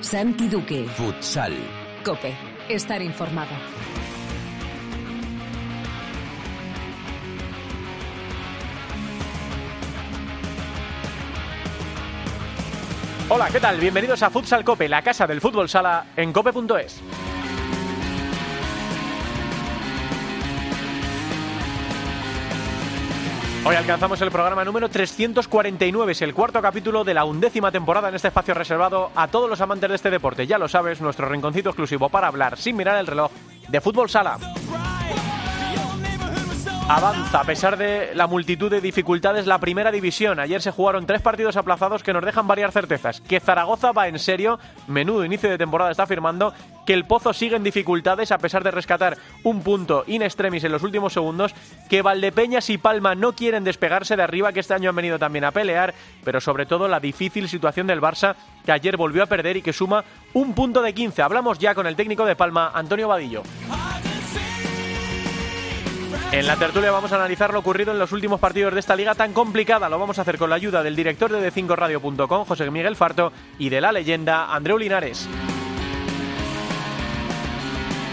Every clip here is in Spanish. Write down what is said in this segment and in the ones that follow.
Santi Duque. Futsal. Cope. Estar informado. Hola, ¿qué tal? Bienvenidos a Futsal Cope, la casa del fútbol sala en cope.es. Hoy alcanzamos el programa número 349, es el cuarto capítulo de la undécima temporada en este espacio reservado a todos los amantes de este deporte. Ya lo sabes, nuestro rinconcito exclusivo para hablar sin mirar el reloj de fútbol sala. Avanza a pesar de la multitud de dificultades la primera división. Ayer se jugaron tres partidos aplazados que nos dejan varias certezas. Que Zaragoza va en serio, menudo inicio de temporada está firmando, que el Pozo sigue en dificultades a pesar de rescatar un punto in extremis en los últimos segundos, que Valdepeñas y Palma no quieren despegarse de arriba, que este año han venido también a pelear, pero sobre todo la difícil situación del Barça, que ayer volvió a perder y que suma un punto de 15. Hablamos ya con el técnico de Palma, Antonio Vadillo. En la tertulia vamos a analizar lo ocurrido en los últimos partidos de esta liga tan complicada. Lo vamos a hacer con la ayuda del director de D5Radio.com, José Miguel Farto, y de la leyenda, Andreu Linares.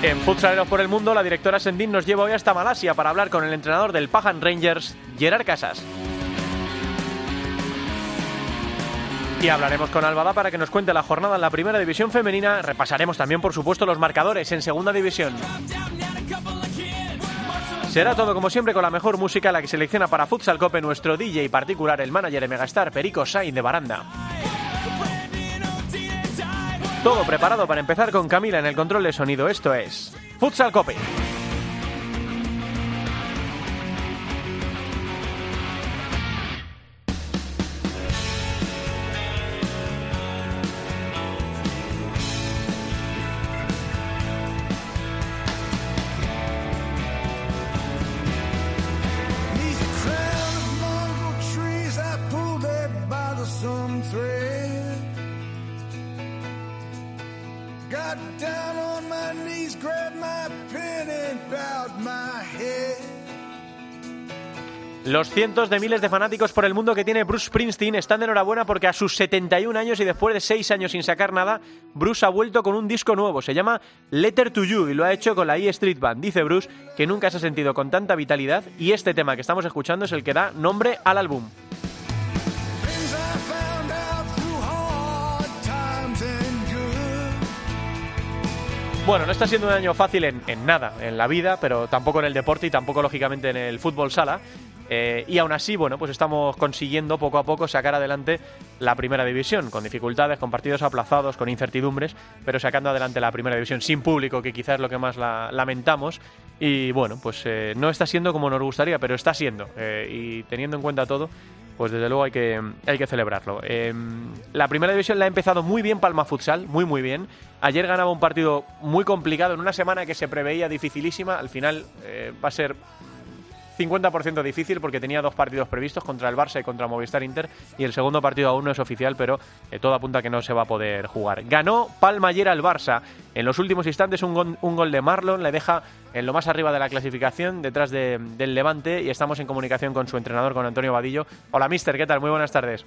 En Futsaleros por el Mundo, la directora Sendín nos lleva hoy hasta Malasia para hablar con el entrenador del Pajan Rangers, Gerard Casas. Y hablaremos con Albada para que nos cuente la jornada en la primera división femenina. Repasaremos también, por supuesto, los marcadores en segunda división. Será todo como siempre con la mejor música, la que selecciona para Futsal Cope nuestro DJ particular, el manager de Megastar, Perico Sainz de Baranda. Todo preparado para empezar con Camila en el control de sonido. Esto es Futsal Cope. Los cientos de miles de fanáticos por el mundo que tiene Bruce Springsteen están de enhorabuena porque a sus 71 años y después de 6 años sin sacar nada, Bruce ha vuelto con un disco nuevo. Se llama Letter to You y lo ha hecho con la E Street Band. Dice Bruce que nunca se ha sentido con tanta vitalidad y este tema que estamos escuchando es el que da nombre al álbum. Bueno, no está siendo un año fácil en, nada, en la vida, pero tampoco en el deporte y tampoco lógicamente en el fútbol sala. Eh, y aún así, bueno, pues estamos consiguiendo poco a poco sacar adelante la primera división, con dificultades, con partidos aplazados, con incertidumbres, pero sacando adelante la primera división sin público, que quizás es lo que más la lamentamos. Y bueno, pues eh, no está siendo como nos gustaría, pero está siendo. Eh, y teniendo en cuenta todo, pues desde luego hay que, hay que celebrarlo. la primera división la ha empezado muy bien Palma Futsal, muy muy bien. Ayer ganaba un partido muy complicado en una semana que se preveía dificilísima. Al final va a ser 50% difícil porque tenía dos partidos previstos contra el Barça y contra Movistar Inter y el segundo partido aún no es oficial, pero eh, todo apunta que no se va a poder jugar. Ganó Palma ayer al Barça. En los últimos instantes un, gol, un gol de Marlon le deja en lo más arriba de la clasificación, detrás del Levante, y estamos en comunicación con su entrenador, con Antonio Vadillo. Hola, mister, ¿qué tal? Muy buenas tardes.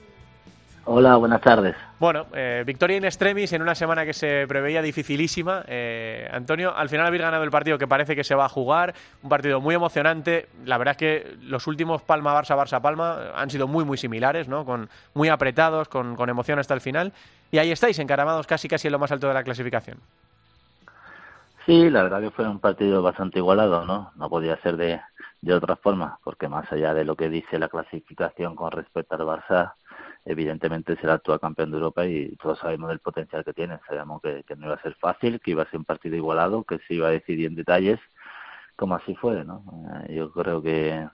Hola, buenas tardes. Bueno, eh, victoria in extremis en una semana que se preveía dificilísima. Eh, Antonio, al final habéis ganado el partido que parece que se va a jugar, un partido muy emocionante. La verdad es que los últimos Palma-Barça, Barça-Palma han sido muy, muy similares, ¿no? Con, muy apretados, con, con emoción hasta el final. Y ahí estáis, encaramados casi, casi en lo más alto de la clasificación. Sí, la verdad que fue un partido bastante igualado, ¿no? No podía ser de, de otra forma, porque más allá de lo que dice la clasificación con respecto al Barça, evidentemente será actual campeón de Europa y todos sabemos del potencial que tiene. Sabemos que, no iba a ser fácil, que iba a ser un partido igualado, que se iba a decidir en detalles, como así fue. ¿no? Eh, yo creo que,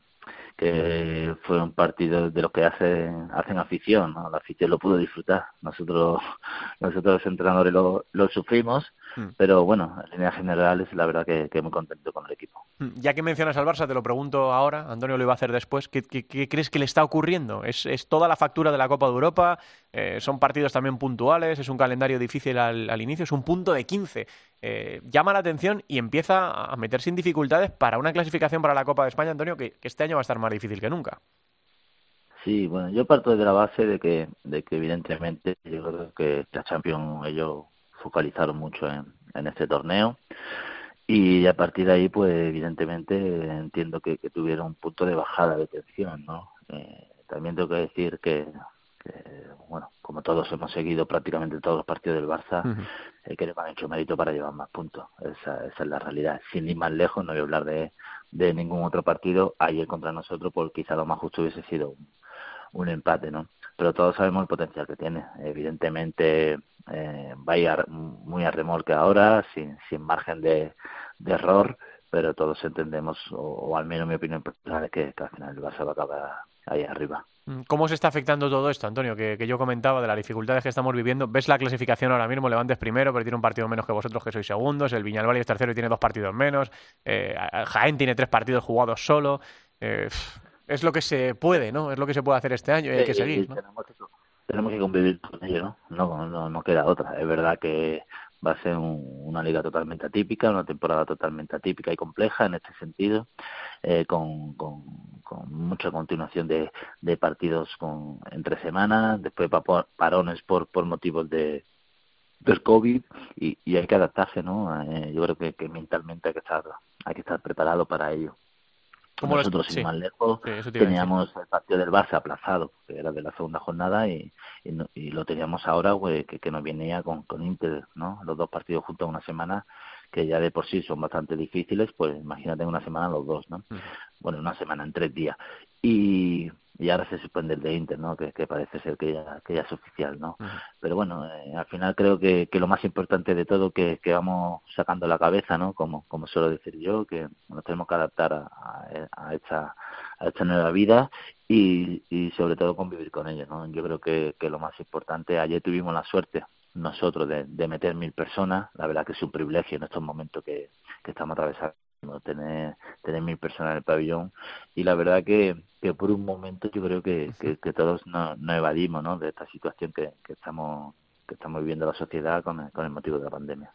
que fue un partido de los que hacen, hacen afición. ¿no? La afición lo pudo disfrutar. Nosotros, nosotros los entrenadores lo, lo sufrimos Mm. Pero bueno, en líneas generales, la verdad que, que, muy contento con el equipo. Mm. Ya que mencionas al Barça, te lo pregunto ahora, Antonio lo iba a hacer después, ¿qué, crees que le está ocurriendo? ¿Es, ¿Es, toda la factura de la Copa de Europa? Eh, ¿Son partidos también puntuales? ¿Es un calendario difícil al, inicio? ¿Es un punto de 15? Eh, llama la atención y empieza a meterse en dificultades para una clasificación para la Copa de España, Antonio, que, que este año va a estar más difícil que nunca. Sí, bueno, yo parto desde la base de que, de que evidentemente yo creo que la Champions ellos focalizaron mucho en, en este torneo y a partir de ahí pues evidentemente entiendo que, tuvieron un punto de bajada de tensión no eh, también tengo que decir que, bueno como todos hemos seguido prácticamente todos los partidos del Barça eh, que le han hecho mérito para llevar más puntos. Esa, esa es la realidad. Sin ir más lejos no voy a hablar de, de ningún otro partido ayer contra nosotros porque quizá lo más justo hubiese sido un, un empate no pero todos sabemos el potencial que tiene. Evidentemente eh, va a ir muy a remolque ahora, sin, sin margen de, de error, pero todos entendemos, o, al menos mi opinión personal, es que, al final el Barça va a acabar ahí arriba. Mm, ¿Cómo se está afectando todo esto, Antonio? Que, que, yo comentaba de las dificultades que estamos viviendo. ¿Ves la clasificación ahora mismo? Levantes primero, pero tiene un partido menos que vosotros, que sois segundos. El Viñalbal es tercero y tiene dos partidos menos. Eh, Jaén tiene tres partidos jugados solo. Eh, es lo que se puede, ¿no? Es lo que se puede hacer este año y hay que seguir. ¿no? tenemos que convivir con ello, ¿no? No, no, queda otra. Es verdad que va a ser una liga totalmente atípica, una temporada totalmente atípica y compleja en este sentido, eh, con, mucha continuación de, de partidos con entre semanas, después parones por, por motivos de del COVID y, y hay que adaptarse, ¿no? Eh, yo creo que, que mentalmente hay que estar hay que estar preparado para ello. Como nosotros, sin más lejos, teníamos el partido del Barça aplazado, que era de la segunda jornada, y, y, lo teníamos ahora, pues, que, que nos venía con, con Inter, ¿no? Los dos partidos juntos una semana, que ya de por sí son bastante difíciles, pues imagínate en una semana los dos, ¿no? Bueno, una semana, en tres días. Y, y ahora se suspende el de Inter, ¿no? Que, que parece ser que ya, que ya es oficial, ¿no? Pero bueno, eh, al final creo que, que lo más importante de todo que, que vamos sacando la cabeza, ¿no? Como, como suelo decir yo, que nos tenemos que adaptar a, a, esta, a esta nueva vida y, y sobre todo convivir con ellos, ¿no? Yo creo que, que lo más importante, ayer tuvimos la suerte nosotros de, de meter mil personas, la verdad que es un privilegio en estos momentos que, que estamos atravesando tener, tener mil personas en el pabellón y la verdad que, que por un momento yo creo que, que, todos nos, evadimos ¿no? de esta situación que, que estamos que estamos viviendo la sociedad con el, con el motivo de la pandemia.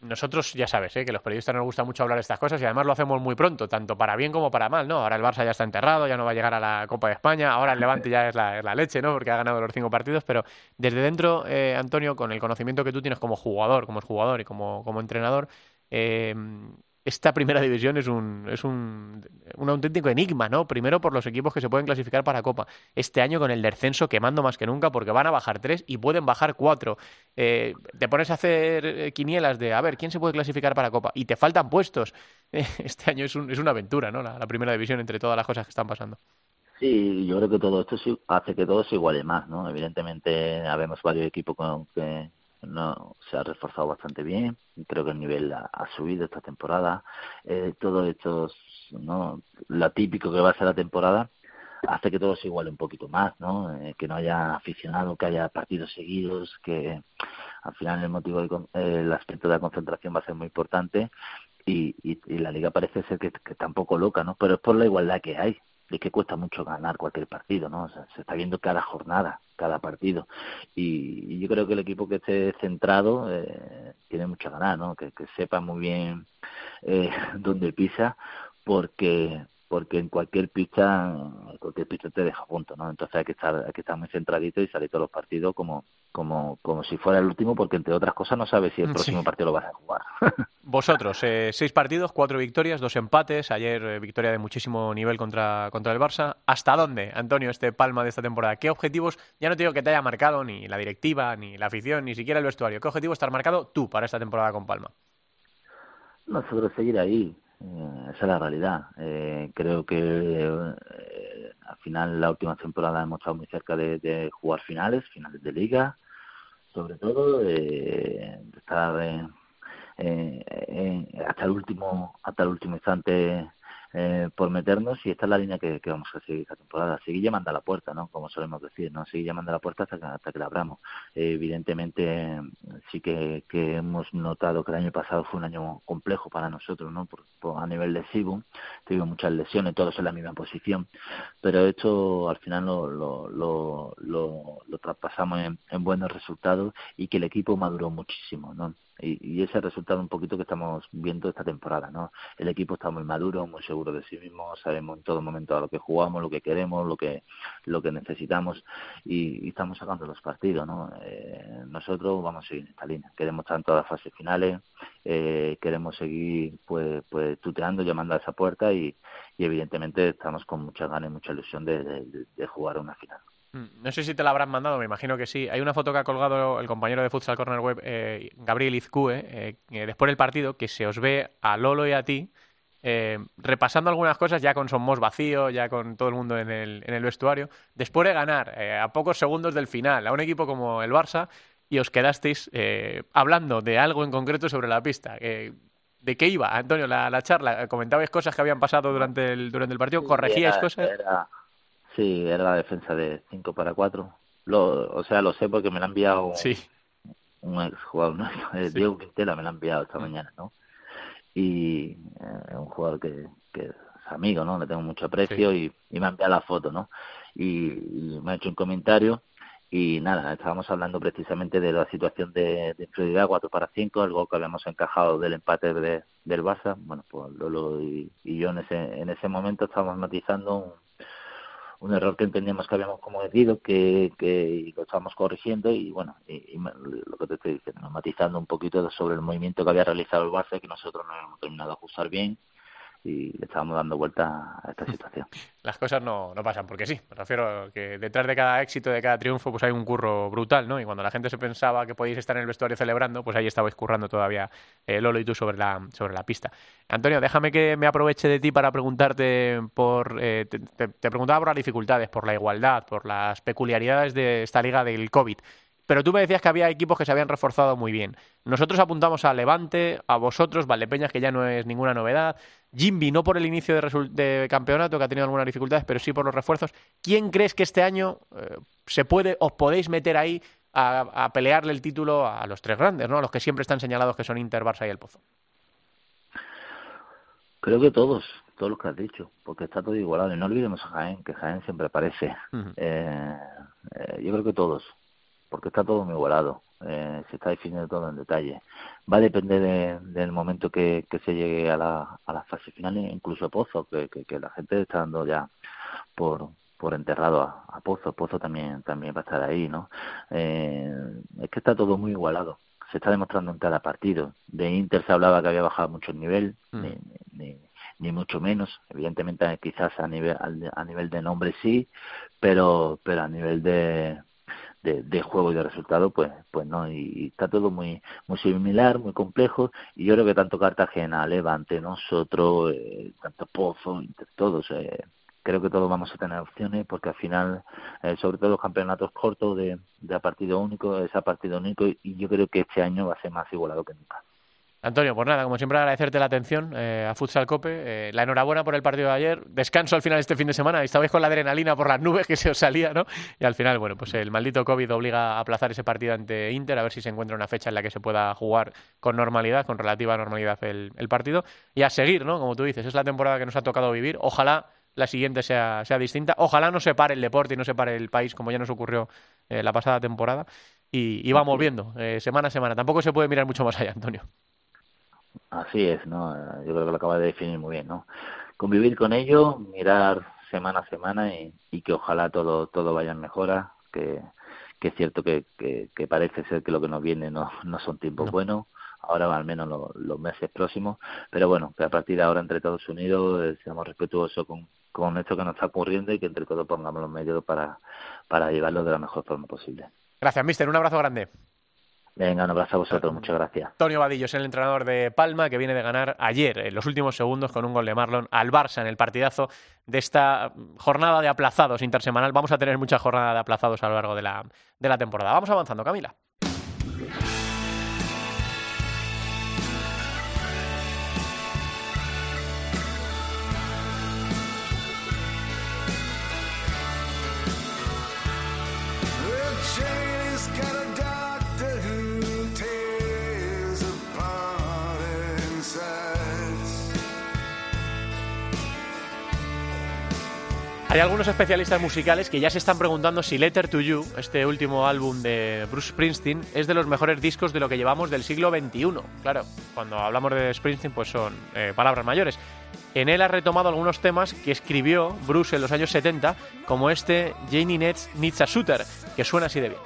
Nosotros ya sabes ¿eh? que los periodistas nos gusta mucho hablar de estas cosas y además lo hacemos muy pronto, tanto para bien como para mal, ¿no? Ahora el Barça ya está enterrado, ya no va a llegar a la Copa de España, ahora el Levante ya es la, la leche, ¿no? Porque ha ganado los cinco partidos, pero desde dentro, eh, Antonio, con el conocimiento que tú tienes como jugador, como jugador y como, como entrenador, eh, esta primera división es un, es un, un, auténtico enigma, ¿no? Primero por los equipos que se pueden clasificar para Copa. Este año con el descenso quemando más que nunca porque van a bajar tres y pueden bajar cuatro. Eh, te pones a hacer eh, quinielas de, a ver, ¿quién se puede clasificar para Copa? Y te faltan puestos. Este año es, un, es una aventura, ¿no? La, primera división entre todas las cosas que están pasando. Sí, yo creo que todo esto hace que todo se iguale más, ¿no? Evidentemente, habemos varios equipos con, que, no se ha reforzado bastante bien creo que el nivel ha, subido esta temporada. Eh, todo esto no lo típico que va a ser la temporada hace que todo se iguale un poquito más no eh, que no haya aficionado que haya partidos seguidos que al final el motivo de, el aspecto de la concentración va a ser muy importante y, y, y la liga parece ser que, que está un poco loca no pero es por la igualdad que hay de que cuesta mucho ganar cualquier partido, ¿no? Se está viendo cada jornada, cada partido. Y, yo creo que el equipo que esté centrado eh, tiene mucho ganar, ¿no? Que, que sepa muy bien eh, dónde pisa, porque porque en cualquier pista, cualquier pista te deja punto, ¿no? Entonces hay que estar, hay que estar muy centradito y salir todos los partidos como, como, como si fuera el último, porque entre otras cosas no sabes si el próximo partido lo vas a jugar. Vosotros, eh, seis partidos, cuatro victorias, dos empates. Ayer eh, victoria de muchísimo nivel contra, contra el Barça. ¿Hasta dónde, Antonio, este palma de esta temporada? ¿Qué objetivos, ya no te digo que te haya marcado ni la directiva, ni la afición, ni siquiera el vestuario, ¿qué objetivo estar marcado tú para esta temporada con Palma? Nosotros seguir ahí, esa es la realidad. Eh, creo que eh, al final la última temporada hemos estado muy cerca de, jugar finales, finales de liga, sobre todo de estar hasta el último hasta el último instante eh, por meternos y esta es la línea que, vamos a seguir esta temporada. Seguir llamando a la puerta, ¿no? Como solemos decir, ¿no? Seguir llamando a la puerta hasta que, hasta que la abramos. Eh, evidentemente sí que, que, hemos notado que el año pasado fue un año complejo para nosotros, ¿no? Por, a nivel lesivo, tuvimos muchas lesiones, todos en la misma posición, pero esto al final lo, lo, lo, lo, lo traspasamos en, en buenos resultados y que el equipo maduró muchísimo, ¿no? Y, ese resultado un poquito que estamos viendo esta temporada, ¿no? El equipo está muy maduro, muy seguro de sí mismo, sabemos en todo momento a lo que jugamos, lo que queremos, lo que lo que necesitamos y, estamos sacando los partidos, ¿no? Eh, nosotros vamos a seguir en esta línea, queremos estar en todas las fases finales, eh, queremos seguir pues pues tuteando, llamando a esa puerta y, evidentemente estamos con mucha ganas y mucha ilusión de, de jugar una final. Mm, no sé si te la habrán mandado, me imagino que sí. Hay una foto que ha colgado el compañero de Futsal Corner Web, eh, Gabriel Izcue, eh, después del partido, que se os ve a Lolo y a ti eh, repasando algunas cosas ya con Somos vacío, ya con todo el mundo en el, en el vestuario. Después de ganar, a pocos segundos del final, a un equipo como el Barça, y os quedasteis hablando de algo en concreto sobre la pista. ¿De qué iba, Antonio, la, charla? ¿Comentabais cosas que habían pasado durante el, durante el partido? ¿Corregíais cosas? Sí, era la defensa de 5 para 4. Lo, o sea, lo sé porque me la ha enviado sí. un ex jugador, ¿no? Diego Quintela me la ha enviado esta mm. mañana, ¿no? Y eh, es un jugador que, que es amigo, ¿no? Le tengo mucho aprecio y, y, me ha enviado la foto, ¿no? Y, me ha hecho un comentario y nada, estábamos hablando precisamente de la situación de, de inferioridad 4 para 5, el gol que habíamos encajado del empate de, del Barça. Bueno, pues Lolo y, y yo en ese, en ese momento estábamos matizando un un error que entendíamos que habíamos cometido, que, que lo estábamos corrigiendo y bueno, y, lo que te estoy diciendo, matizando un poquito sobre el movimiento que había realizado el Barça, que nosotros no hemos terminado de ajustar bien y le estábamos dando vuelta a esta situación. Las cosas no, no pasan porque sí. Me refiero que detrás de cada éxito, de cada triunfo, pues hay un curro brutal, ¿no? Y cuando la gente se pensaba que podíais estar en el vestuario celebrando, pues ahí estabais currando todavía eh, Lolo y tú sobre la, sobre la pista. Antonio, déjame que me aproveche de ti para preguntarte por... Eh, te, te preguntaba por las dificultades, por la igualdad, por las peculiaridades de esta liga del COVID. Pero tú me decías que había equipos que se habían reforzado muy bien. Nosotros apuntamos a Levante, a vosotros, Valdepeñas, que ya no es ninguna novedad. Jimby, no por el inicio de, campeonato, que ha tenido algunas dificultades, pero sí por los refuerzos. ¿Quién crees que este año eh, se puede, os podéis meter ahí a, pelearle el título a los tres grandes, ¿no? A los que siempre están señalados que son Inter, Barça y el Pozo. Creo que todos, todos los que has dicho, porque está todo igualado. Y no olvidemos a Jaén, que Jaén siempre aparece. Eh, eh, yo creo que todos porque está todo muy igualado, eh, se está definiendo todo en detalle. Va a depender del momento que, que, se llegue a la, a la fase final, incluso Pozo, que, que, la gente está dando ya por por enterrado a, Pozo, Pozo también también va a estar ahí, ¿no? Eh, es que está todo muy igualado, se está demostrando en cada partido. De Inter se hablaba que había bajado mucho el nivel, mm. ni, ni, ni, mucho menos. Evidentemente, quizás a nivel a nivel de nombre sí, pero pero a nivel de de, juego y de resultado, pues, pues no, y, está todo muy, muy similar, muy complejo, y yo creo que tanto Cartagena, Levante, nosotros, eh, tanto Pozo, todos, eh, creo que todos vamos a tener opciones, porque al final, eh, sobre todo los campeonatos cortos de, de partido único, es a partido único, y yo creo que este año va a ser más igualado que nunca. Antonio, pues nada, como siempre agradecerte la atención eh, a Futsal Cope, eh, la enhorabuena por el partido de ayer, descanso al final este fin de semana, estabais con la adrenalina por las nubes que se os salía, ¿no? Y al final, bueno, pues el maldito COVID obliga a aplazar ese partido ante Inter, a ver si se encuentra una fecha en la que se pueda jugar con normalidad, con relativa normalidad el, partido, y a seguir, ¿no? Como tú dices, es la temporada que nos ha tocado vivir, ojalá la siguiente sea, sea distinta, ojalá no se pare el deporte y no se pare el país como ya nos ocurrió eh, la pasada temporada, y, y vamos viendo, semana a semana, tampoco se puede mirar mucho más allá, Antonio. Así es, ¿no? Yo creo que lo acaba de definir muy bien, ¿no? Convivir con ellos, mirar semana a semana y, y que ojalá todo todo vaya en mejora, que, que es cierto que, que, parece ser que lo que nos viene no, no son tiempos buenos, ahora al menos los meses próximos, pero bueno, que a partir de ahora entre Estados Unidos eh, seamos respetuosos con, con esto que nos está ocurriendo y que entre todos pongamos los medios para, para llevarlo de la mejor forma posible. Gracias, mister. Un abrazo grande. Venga, un abrazo a vosotros, muchas gracias. Antonio Vadillo es el entrenador de Palma que viene de ganar ayer, en los últimos segundos, con un gol de Marlon al Barça en el partidazo de esta jornada de aplazados intersemanal. Vamos a tener mucha jornada de aplazados a lo largo de la, de la temporada. Vamos avanzando, Camila. Hay algunos especialistas musicales que ya se están preguntando si Letter to You, este último álbum de Bruce Springsteen, es de los mejores discos de lo que llevamos del siglo XXI. Claro, cuando hablamos de Springsteen, pues son eh, palabras mayores. En él ha retomado algunos temas que escribió Bruce en los años 70, como este Janie Nets Needs a Shooter, que suena así de bien.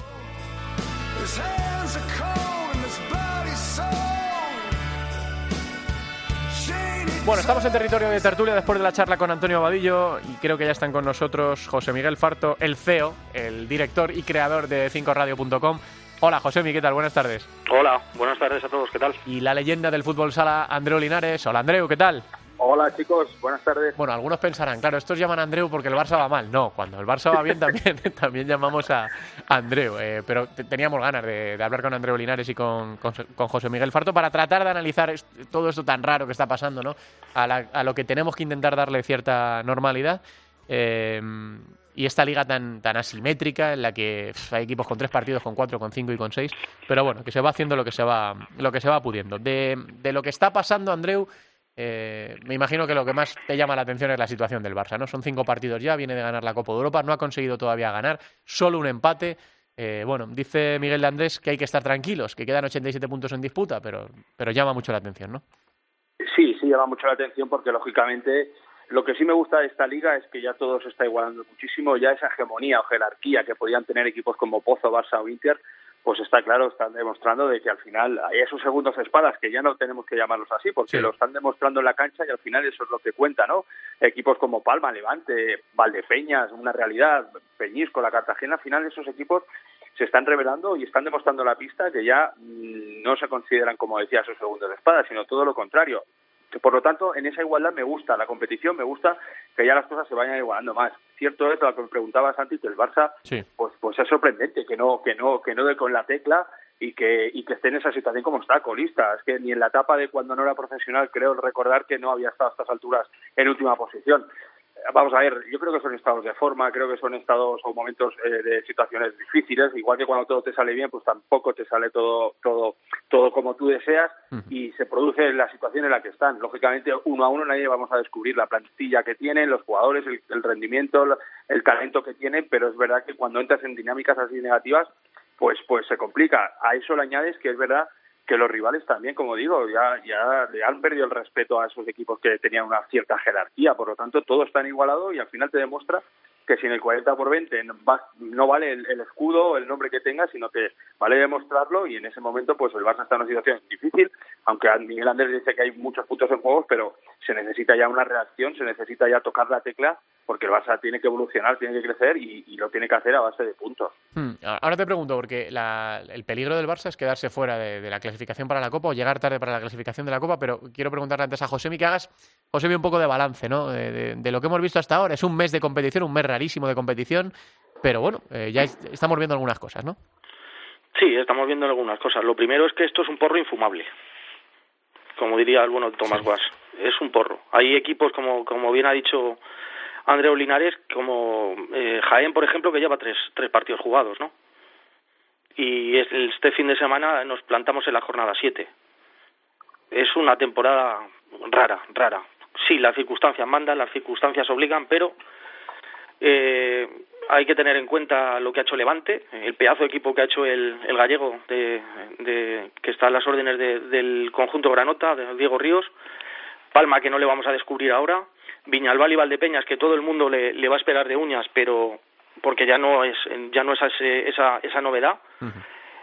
Bueno, estamos en territorio de tertulia después de la charla con Antonio Abadillo y creo que ya están con nosotros José Miguel Farto, el CEO, el director y creador de 5radio.com. Hola, José Miguel, ¿qué tal? Buenas tardes. Hola, buenas tardes a todos, ¿qué tal? Y la leyenda del fútbol sala, Andreu Linares. Hola, Andreu, ¿qué tal? Hola chicos, buenas tardes. Bueno, algunos pensarán, claro, estos llaman a Andreu porque el Barça va mal. No, cuando el Barça va bien también, también llamamos a Andreu. Eh, pero teníamos ganas de, hablar con Andreu Linares y con, José Miguel Farto para tratar de analizar todo esto tan raro que está pasando, ¿no? A, lo que tenemos que intentar darle cierta normalidad. Eh, y esta liga tan, tan asimétrica en la que hay equipos con tres partidos, con cuatro, con cinco y con seis, pero bueno, que se va haciendo lo que se va, lo que se va pudiendo. De lo que está pasando, Andreu, eh, me imagino que lo que más te llama la atención es la situación del Barça, ¿no? Son cinco partidos ya, viene de ganar la Copa de Europa, no ha conseguido todavía ganar, solo un empate. Eh, bueno, dice Miguel de Andrés que hay que estar tranquilos, que quedan 87 puntos en disputa, pero, pero llama mucho la atención, ¿no? Sí, sí llama mucho la atención porque lógicamente lo que sí me gusta de esta liga es que ya todo se está igualando muchísimo, ya esa hegemonía o jerarquía que podían tener equipos como Pozo, Barça o Inter, pues está claro, están demostrando de que al final hay esos segundos espadas que ya no tenemos que llamarlos así, porque lo están demostrando en la cancha y al final eso es lo que cuenta, ¿no? Equipos como Palma, Levante, Valdepeñas, una realidad, Peñisco, la Cartagena, al final esos equipos se están revelando y están demostrando la pista que ya mm, no se consideran, como decía, esos segundos de espada, sino todo lo contrario. Por lo tanto, en esa igualdad me gusta la competición, me gusta que ya las cosas se vayan igualando más. Cierto es lo que me preguntaba Santi, que el Barça, pues, pues es sorprendente que no, que no, que no dé con la tecla y que, y que esté en esa situación como está, colista. Es que ni en la etapa de cuando no era profesional creo recordar que no había estado a estas alturas en última posición vamos a ver, yo creo que son estados de forma, creo que son estados o momentos eh, de situaciones difíciles, igual que cuando todo te sale bien, pues tampoco te sale todo todo todo como tú deseas y se produce la situación en la que están. Lógicamente, uno a uno nadie vamos a descubrir la plantilla que tienen, los jugadores, el, rendimiento, el, talento que tienen, pero es verdad que cuando entras en dinámicas así negativas, pues pues se complica. A eso le añades que es verdad que los rivales también, como digo, ya, ya le han perdido el respeto a esos equipos que tenían una cierta jerarquía, por lo tanto todo está igualado y al final te demuestra que si en el 40 por 20 no vale el, escudo, el nombre que tenga, sino que vale demostrarlo y en ese momento pues el Barça está en una situación difícil, aunque Miguel Andrés dice que hay muchos puntos en juego, pero se necesita ya una reacción, se necesita ya tocar la tecla porque el Barça tiene que evolucionar, tiene que crecer y, lo tiene que hacer a base de puntos. Hmm, ahora te pregunto, porque el peligro del Barça es quedarse fuera de, la clasificación para la Copa o llegar tarde para la clasificación de la Copa, pero quiero preguntarle antes a Josemi que hagas, Josemi, un poco de balance ¿no? de, lo que hemos visto hasta ahora. Es un mes de competición, un mes rarísimo de competición, pero bueno, eh, ya estamos viendo algunas cosas, ¿no? Sí, estamos viendo algunas cosas. Lo primero es que esto es un porro infumable, como diría el bueno Tomás Guas. Es un porro. Hay equipos, como, como bien ha dicho Andreu Linares, como eh, Jaén, por ejemplo, que lleva tres, tres partidos jugados, ¿no? Y este fin de semana nos plantamos en la jornada siete. Es una temporada rara, rara. Sí, las circunstancias mandan, las circunstancias obligan, pero eh, hay que tener en cuenta lo que ha hecho Levante, el pedazo de equipo que ha hecho el, el gallego, de, de, que está a las órdenes del conjunto Granota, de Diego Ríos. Palma, que no le vamos a descubrir ahora. Viñalbal y Valdepeñas, que todo el mundo le, le va a esperar de uñas, pero porque ya no es, ya no es esa, esa novedad.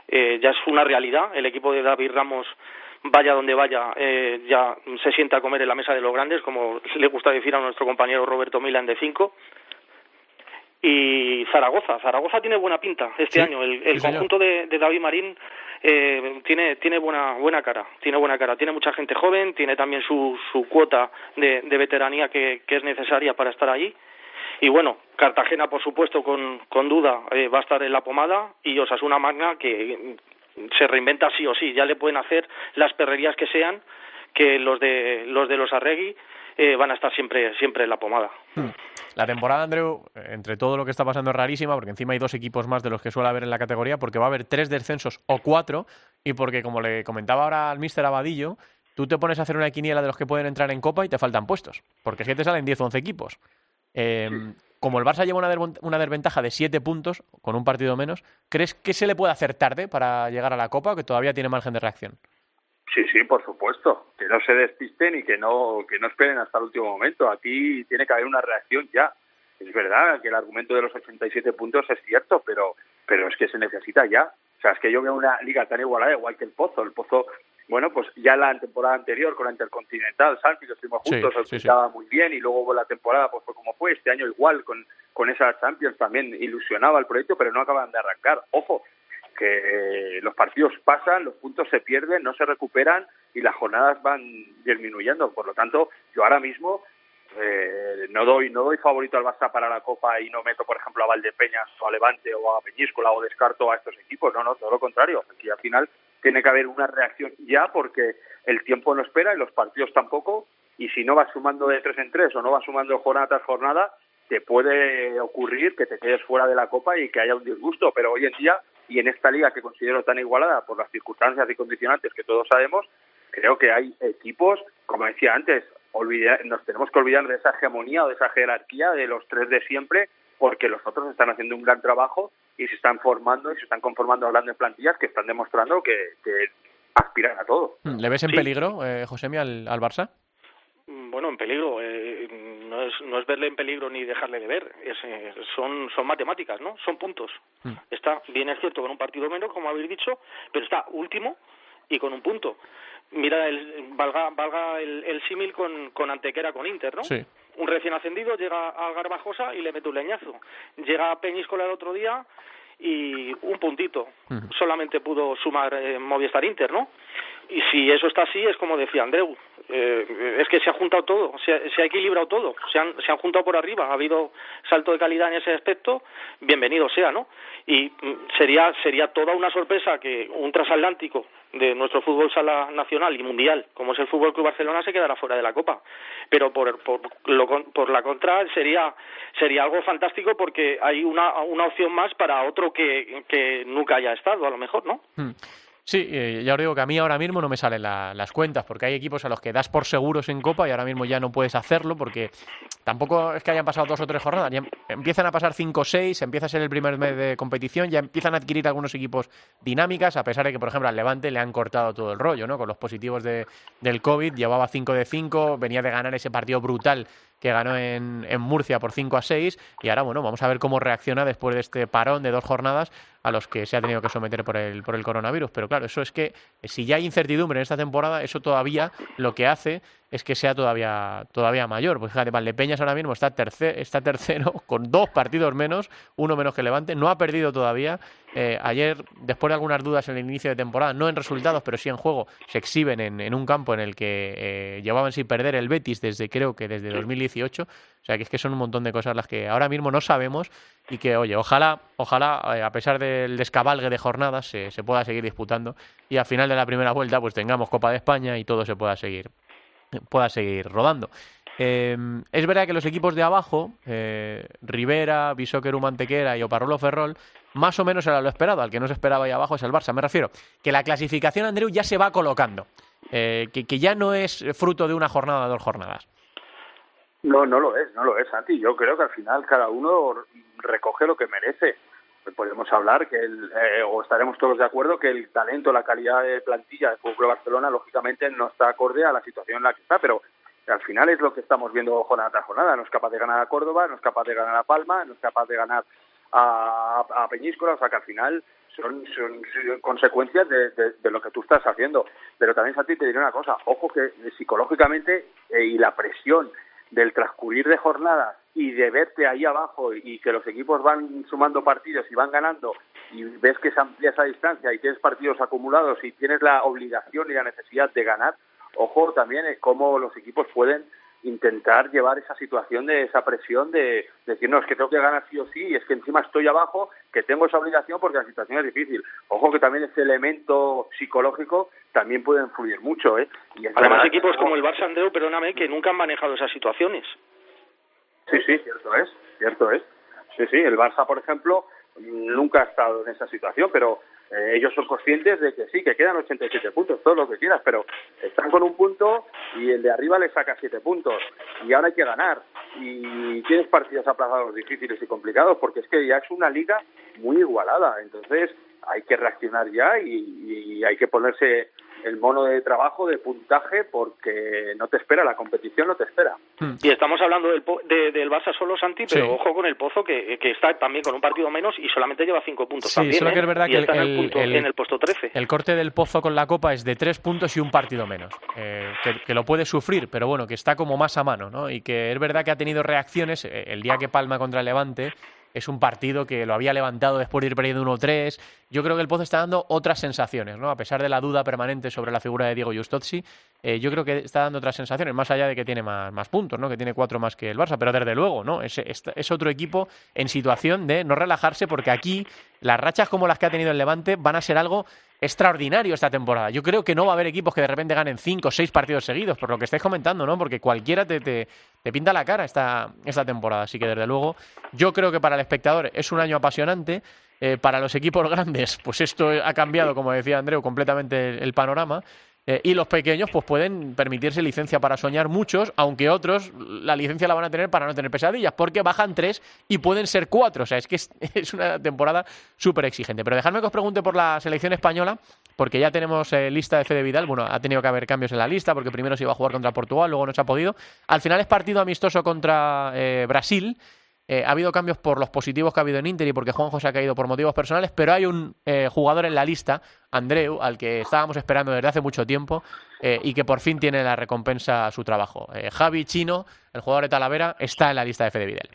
eh, ya es una realidad. El equipo de David Ramos, vaya donde vaya, eh, ya se sienta a comer en la mesa de los grandes, como le gusta decir a nuestro compañero Roberto Milan de cinco y Zaragoza. Zaragoza tiene buena pinta este año. El, conjunto de, David Marín eh, tiene, tiene buena, buena cara. Tiene buena cara. Tiene mucha gente joven, tiene también su, su cuota de, de veteranía que, que, es necesaria para estar allí. Y bueno, Cartagena, por supuesto, con, con duda, eh, va a estar en la pomada. Y Osasuna Magna, que se reinventa sí o sí. Ya le pueden hacer las perrerías que sean, que los de los, de los Arregui eh, van a estar siempre, siempre en la pomada. Hmm. La temporada, Andreu, entre todo lo que está pasando es rarísima, porque encima hay dos equipos más de los que suele haber en la categoría, porque va a haber tres descensos o cuatro, y porque, como le comentaba ahora al mister Abadillo, tú te pones a hacer una quiniela de los que pueden entrar en Copa y te faltan puestos, porque es que te salen 10 o 11 equipos. Em, como el Barça lleva una, desventaja de siete puntos, con un partido menos, ¿crees que se le puede hacer tarde para llegar a la Copa o que todavía tiene margen de reacción? Sí, sí, por supuesto. Que no se despisten y que no, que no esperen hasta el último momento. Aquí tiene que haber una reacción ya. Es verdad que el argumento de los 87 puntos es cierto, pero, pero es que se necesita ya. O sea, es que yo veo una liga tan igualada, igual que el Pozo. El Pozo, bueno, pues ya la temporada anterior con la Intercontinental, Santi, que estuvimos juntos, se muy bien y luego la temporada pues fue como fue. Este año igual con, con esa Champions también ilusionaba el proyecto, pero no acaban de arrancar. Ojo, que los partidos pasan, los puntos se pierden, no se recuperan y las jornadas van disminuyendo. Por lo tanto, yo ahora mismo eh, no doy no doy favorito al Barça para la Copa y no meto, por ejemplo, a Valdepeñas o a Levante o a Peñíscola o descarto a estos equipos. No, no, todo lo contrario. Aquí al final tiene que haber una reacción ya porque el tiempo no espera y los partidos tampoco. Y si no vas sumando de tres en tres o no vas sumando jornada tras jornada, te puede ocurrir que te quedes fuera de la Copa y que haya un disgusto. Pero hoy en día y en esta liga que considero tan igualada por las circunstancias y condicionantes que todos sabemos, creo que hay equipos, como decía antes, nos tenemos que olvidar de esa hegemonía o de esa jerarquía de los tres de siempre, porque los otros están haciendo un gran trabajo y se están formando y se están conformando a grandes plantillas que están demostrando que, aspiran a todo. ¿Le ves en peligro, eh, Josemi, al, al Barça? Bueno, en peligro. Eh, no, es, no es verle en peligro ni dejarle de ver. Es, eh, son, son matemáticas, ¿no? Son puntos. Mm. Está, bien es cierto, con un partido menos, como habéis dicho, pero está último y con un punto. Mira, el, valga, valga el, el símil con, con Antequera, con Inter, ¿no? Sí. Un recién ascendido llega a Garbajosa y le mete un leñazo. Llega a Peñíscola el otro día y un puntito. Solamente pudo sumar eh, Movistar Inter, ¿no? Y si eso está así, es como decía Andreu, eh, es que se ha juntado todo, se ha, equilibrado todo, se han, se han juntado por arriba, ha habido salto de calidad en ese aspecto, bienvenido sea, ¿no? Y mm, sería, sería toda una sorpresa que un transatlántico de nuestro fútbol sala nacional y mundial, como es el Fútbol Club Barcelona, se quedara fuera de la Copa. Pero por, por, lo, por la contra sería, sería algo fantástico porque hay una, una opción más para otro que, que nunca haya estado, a lo mejor, ¿no? Hmm. Sí, eh, ya os digo que a mí ahora mismo no me salen las cuentas, porque hay equipos a los que das por seguros en Copa y ahora mismo ya no puedes hacerlo, porque tampoco es que hayan pasado dos o tres jornadas, empiezan a pasar cinco o seis, empieza a ser el primer mes de competición, ya empiezan a adquirir algunos equipos dinámicas, a pesar de que, por ejemplo, al Levante le han cortado todo el rollo, ¿no? Con los positivos de, del COVID, llevaba 5 de 5, venía de ganar ese partido brutal que ganó en, en, Murcia por 5 a 6 y ahora bueno, vamos a ver cómo reacciona después de este parón de dos jornadas a los que se ha tenido que someter por el, por el coronavirus. Pero claro, eso es que si ya hay incertidumbre en esta temporada, eso todavía lo que hace es que sea todavía, todavía mayor. Pues fíjate, Valdepeñas ahora mismo está, tercer, está tercero con dos partidos menos, uno menos que Levante, no ha perdido todavía. Eh, ayer, después de algunas dudas en el inicio de temporada, no en resultados, pero sí en juego, se exhiben en, en un campo en el que eh, llevaban sin perder el Betis desde creo que desde 2018. O sea que es que son un montón de cosas las que ahora mismo no sabemos y que, oye, ojalá, ojalá, eh, a pesar del descabalgue de jornadas, se, se pueda seguir disputando y al final de la primera vuelta pues tengamos Copa de España y todo se pueda seguir pueda seguir rodando. Eh, es verdad que los equipos de abajo, eh, Rivera, Bisóqueru Mantequera y Oparrolo Ferrol, más o menos era lo esperado. Al que no se esperaba ahí abajo es el Barça. Me refiero que la clasificación, Andreu, ya se va colocando. Eh, que, que, ya no es fruto de una jornada o dos jornadas. No, no lo es, no lo es, Santi. Yo creo que al final cada uno recoge lo que merece podemos hablar que el, eh, o estaremos todos de acuerdo que el talento, la calidad de plantilla del Fútbol Barcelona lógicamente no está acorde a la situación en la que está, pero al final es lo que estamos viendo jornada tras jornada. No es capaz de ganar a Córdoba, no es capaz de ganar a Palma, no es capaz de ganar a, Peñíscola, o sea que al final son, son consecuencias de, de, lo que tú estás haciendo. Pero también, Santi, te diré una cosa, ojo que psicológicamente eh, y la presión del transcurrir de jornadas y de verte ahí abajo y que los equipos van sumando partidos y van ganando y ves que se amplía esa distancia y tienes partidos acumulados y tienes la obligación y la necesidad de ganar, ojo también es cómo los equipos pueden intentar llevar esa situación de esa presión de, decir, no, es que tengo que ganar sí o sí, y es que encima estoy abajo, que tengo esa obligación porque la situación es difícil. Ojo que también ese elemento psicológico también puede influir mucho. ¿eh? Y Además, equipos como el Barça Andreu, perdóname, que nunca han manejado esas situaciones. Sí, sí, cierto es, cierto es. Sí, sí, el Barça, por ejemplo, nunca ha estado en esa situación, pero eh, ellos son conscientes de que sí, que quedan 87 puntos, todo lo que quieras, pero están con un punto y el de arriba le saca 7 puntos y ahora hay que ganar. y tienes partidos aplazados difíciles y complicados, porque es que ya es una liga muy igualada. Entonces hay que reaccionar ya y hay que ponerse el mono de trabajo, de puntaje, porque no te espera, la competición no te espera. Hmm. Y estamos hablando del, del Barça solo, Santi, pero ojo con el Pozo, que, que, está también con un partido menos y solamente lleva cinco puntos. Sí, solo que es ¿eh? verdad que está el, en, el punto, en, el puesto 13. El corte del Pozo con la Copa es de tres puntos y un partido menos, eh, que, lo puede sufrir, pero bueno, que está como más a mano, ¿no? Y que es verdad que ha tenido reacciones eh, el día que Palma contra el Levante es un partido que lo había levantado después de ir perdiendo 1-3. Yo creo que el Pozo está dando otras sensaciones, ¿no? A pesar de la duda permanente sobre la figura de Diego Justozzi, eh, yo creo que está dando otras sensaciones, más allá de que tiene más, puntos, ¿no? Que tiene cuatro más que el Barça, pero desde luego, ¿no? Es, otro equipo en situación de no relajarse porque aquí las rachas como las que ha tenido el Levante van a ser algo extraordinario esta temporada. Yo creo que no va a haber equipos que de repente ganen cinco o seis partidos seguidos, por lo que estáis comentando, ¿no? Porque cualquiera te, te, pinta la cara esta, esta temporada. Así que desde luego, yo creo que para el espectador es un año apasionante. Eh, para los equipos grandes, pues esto ha cambiado, como decía Andreu, completamente el panorama. Eh, y los pequeños pues pueden permitirse licencia para soñar muchos, aunque otros la licencia la van a tener para no tener pesadillas, porque bajan tres y pueden ser cuatro. O sea, es que es, una temporada súper exigente. Pero dejadme que os pregunte por la selección española, porque ya tenemos eh, lista de Fede Vidal. Bueno, ha tenido que haber cambios en la lista, porque primero se iba a jugar contra Portugal, luego no se ha podido. Al final es partido amistoso contra eh, Brasil. Eh, ha habido cambios por los positivos que ha habido en Inter y porque Juanjo se ha caído por motivos personales, pero hay un eh, jugador en la lista, Andreu, al que estábamos esperando desde hace mucho tiempo eh, y que por fin tiene la recompensa a su trabajo. Javi Chino, el jugador de Talavera, está en la lista de Fede Vidal.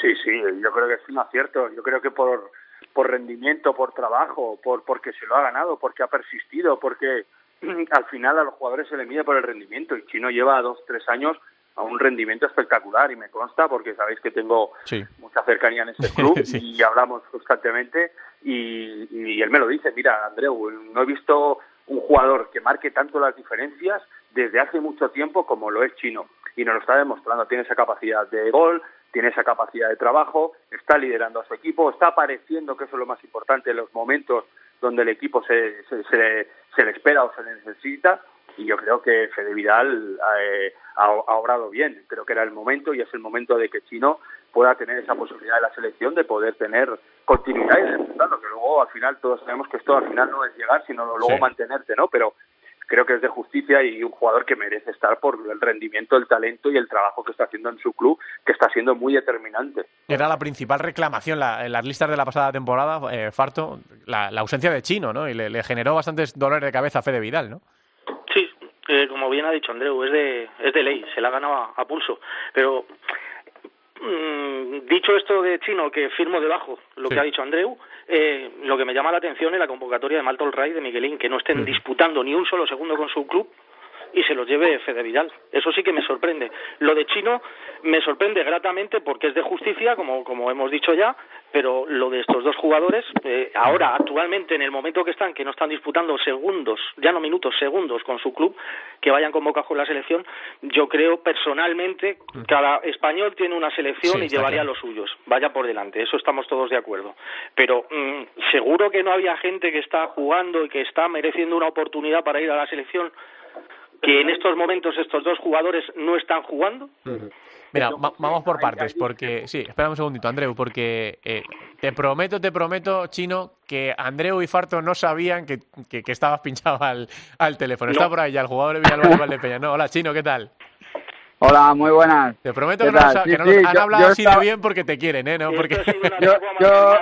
Sí, sí, yo creo que es un acierto. Yo creo que por, por rendimiento, por trabajo, por porque se lo ha ganado, porque ha persistido, porque al final a los jugadores se le mide por el rendimiento y Chino lleva dos, tres años a un rendimiento espectacular y me consta porque sabéis que tengo mucha cercanía en este club y hablamos constantemente y, y, él me lo dice, mira Andreu, no he visto un jugador que marque tanto las diferencias desde hace mucho tiempo como lo es Chino y nos lo está demostrando, tiene esa capacidad de gol, tiene esa capacidad de trabajo, está liderando a su equipo, está apareciendo, que eso es lo más importante, en los momentos donde el equipo se, se, se, se le espera o se le necesita y yo creo que Fede Vidal eh, ha, obrado bien. Creo que era el momento y es el momento de que Chino pueda tener esa posibilidad de la selección de poder tener continuidad y resultado, que luego al final todos sabemos que esto al final no es llegar, sino luego mantenerte, ¿no? Pero creo que es de justicia y un jugador que merece estar por el rendimiento, el talento y el trabajo que está haciendo en su club, que está siendo muy determinante. Era la principal reclamación en las listas de la pasada temporada, eh, Farto, la, ausencia de Chino, ¿no? Y le, le generó bastantes dolores de cabeza a Fede Vidal, ¿no? Como bien ha dicho Andreu, es de, es de ley, se la ha ganado a, pulso. Pero mm, dicho esto de Chino, que firmo debajo lo que ha dicho Andreu, eh, lo que me llama la atención es la convocatoria de Maltol Ray de Miguelín, que no estén disputando ni un solo segundo con su club y se los lleve Fede Vidal. Eso sí que me sorprende. Lo de Chino me sorprende gratamente porque es de justicia, como, como hemos dicho ya, pero lo de estos dos jugadores, eh, ahora, actualmente, en el momento que están, que no están disputando segundos, ya no minutos, segundos con su club, que vayan convocados con la selección, yo creo personalmente cada español tiene una selección y llevaría los suyos, vaya por delante, eso estamos todos de acuerdo. Pero mm, seguro que no había gente que está jugando y que está mereciendo una oportunidad para ir a la selección que en estos momentos estos dos jugadores no están jugando? Mira, vamos por partes, porque sí, espera un segundito, Andreu, porque eh, te prometo, te prometo, Chino, que Andreu y Farto no sabían que, que, estabas pinchado al, al teléfono. Está por ahí ya el jugador de Villalba de Peña. No, hola, Chino, ¿qué tal? Hola, muy buenas. Te prometo que, no, que no han hablado así de bien porque te quieren, ¿eh? ¿No? Porque... yo, yo...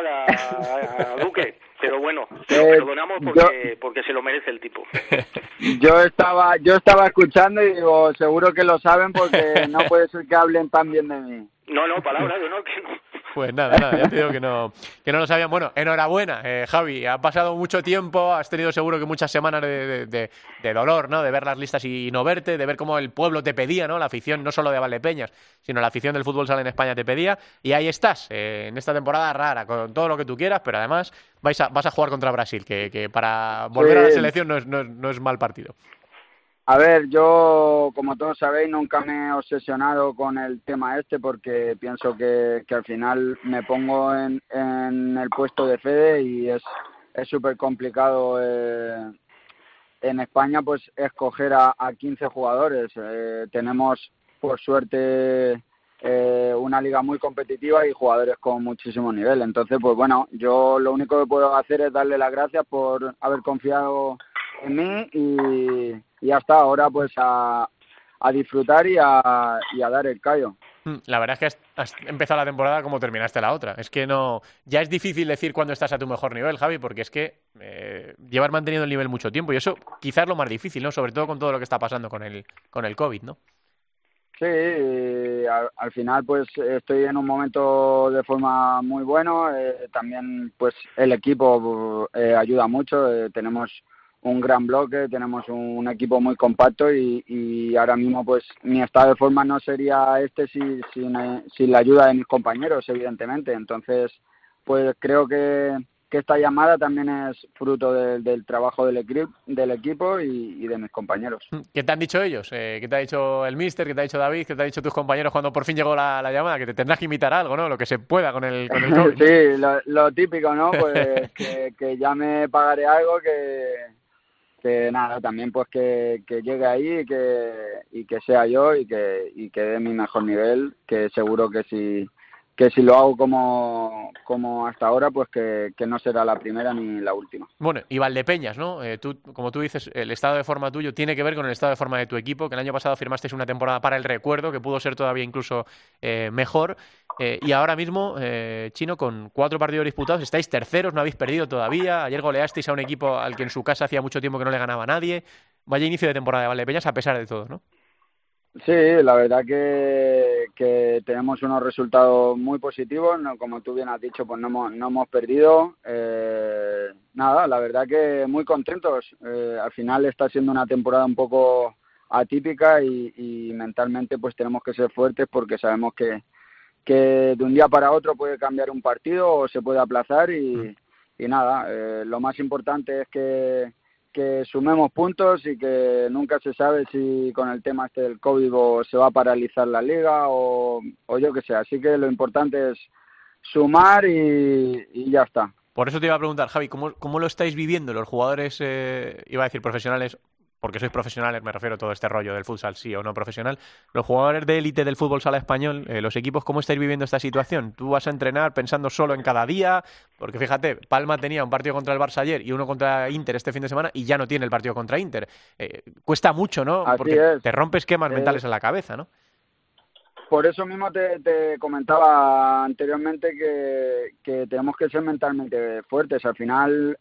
Duque pero bueno, lo eh, perdonamos porque, porque se lo merece el tipo. Yo estaba, yo estaba escuchando y digo, seguro que lo saben porque no puede ser que hablen tan bien de mí. No, no, palabras, no, que no. Pues nada, nada, ya te digo que no, que no lo sabían. Bueno, enhorabuena, eh, Javi. Ha pasado mucho tiempo, has tenido seguro que muchas semanas de, de, dolor, ¿no? De ver las listas y no verte, de ver cómo el pueblo te pedía, ¿no? La afición, no solo de Valdepeñas, sino la afición del fútbol sala en España te pedía. Y ahí estás, eh, en esta temporada rara, con todo lo que tú quieras, pero además vais a, vas a jugar contra Brasil, que, que para volver a la selección no es, no, no es mal partido. A ver, yo, como todos sabéis, nunca me he obsesionado con el tema este porque pienso que, que al final me pongo en, en el puesto de Fede y es súper complicado eh, en España pues escoger a, a 15 jugadores. Eh, tenemos, por suerte, eh, una liga muy competitiva y jugadores con muchísimo nivel. Entonces, pues bueno, yo lo único que puedo hacer es darle las gracias por haber confiado en mí y, y hasta ahora pues a, a disfrutar y a, y a dar el callo. Mm, la verdad es que has, empezado la temporada como terminaste la otra. Es que no. Ya es difícil decir cuándo estás a tu mejor nivel, Javi, porque es que eh, llevas manteniendo el nivel mucho tiempo y eso quizás es lo más difícil, ¿no? Sobre todo con todo lo que está pasando con el, con el COVID, ¿no? Sí, al, final pues estoy en un momento de forma muy bueno. Eh, también pues el equipo eh, ayuda mucho. Eh, tenemos un gran bloque, tenemos un, equipo muy compacto y, y, ahora mismo pues mi estado de forma no sería este sin, sin la ayuda de mis compañeros, evidentemente. Entonces pues creo que que esta llamada también es fruto del trabajo del, del equipo y, de mis compañeros. Mm, ¿Qué te han dicho ellos? Eh, ¿Qué te ha dicho el míster? ¿Qué te ha dicho David? ¿Qué te ha dicho tus compañeros cuando por fin llegó la, llamada? Que te tendrás que imitar algo, ¿no? Lo que se pueda con el, con el sí, lo, típico, ¿no? Pues que, ya me pagaré algo que, que nada, también pues que, que llegue ahí y que, y que sea yo y que, y que dé mi mejor nivel, que seguro que si que si lo hago como, como hasta ahora, pues que, no será la primera ni la última. Bueno, y Valdepeñas, ¿no? Eh, tú, como tú dices, el estado de forma tuyo tiene que ver con el estado de forma de tu equipo, que el año pasado firmasteis una temporada para el recuerdo, que pudo ser todavía incluso eh, mejor, eh, y ahora mismo, Chino, con cuatro partidos disputados, estáis terceros, no habéis perdido todavía, ayer goleasteis a un equipo al que en su casa hacía mucho tiempo que no le ganaba nadie, vaya inicio de temporada de Valdepeñas a pesar de todo, ¿no? Sí, la verdad que, que tenemos unos resultados muy positivos, no, como tú bien has dicho, pues no hemos, no hemos perdido. Eh, nada, la verdad que muy contentos. Eh, al final está siendo una temporada un poco atípica y, y, mentalmente pues tenemos que ser fuertes porque sabemos que, que de un día para otro puede cambiar un partido o se puede aplazar y, mm. y nada, eh, lo más importante es que que sumemos puntos y que nunca se sabe si con el tema este del COVID se va a paralizar la liga o, o yo que sé. Así que lo importante es sumar y, y ya está. Por eso te iba a preguntar, Javi, ¿cómo, cómo lo estáis viviendo los jugadores, eh, iba a decir profesionales, porque sois profesionales, me refiero a todo este rollo del futsal, sí o no profesional, los jugadores de élite del fútbol sala español, eh, los equipos, ¿cómo estáis viviendo esta situación? ¿Tú vas a entrenar pensando solo en cada día? Porque fíjate, Palma tenía un partido contra el Barça ayer y uno contra Inter este fin de semana y ya no tiene el partido contra Inter. Eh, cuesta mucho, ¿no? Porque te rompe esquemas eh, mentales en la cabeza, ¿no? Por eso mismo te, comentaba anteriormente que, tenemos que ser mentalmente fuertes. Al final,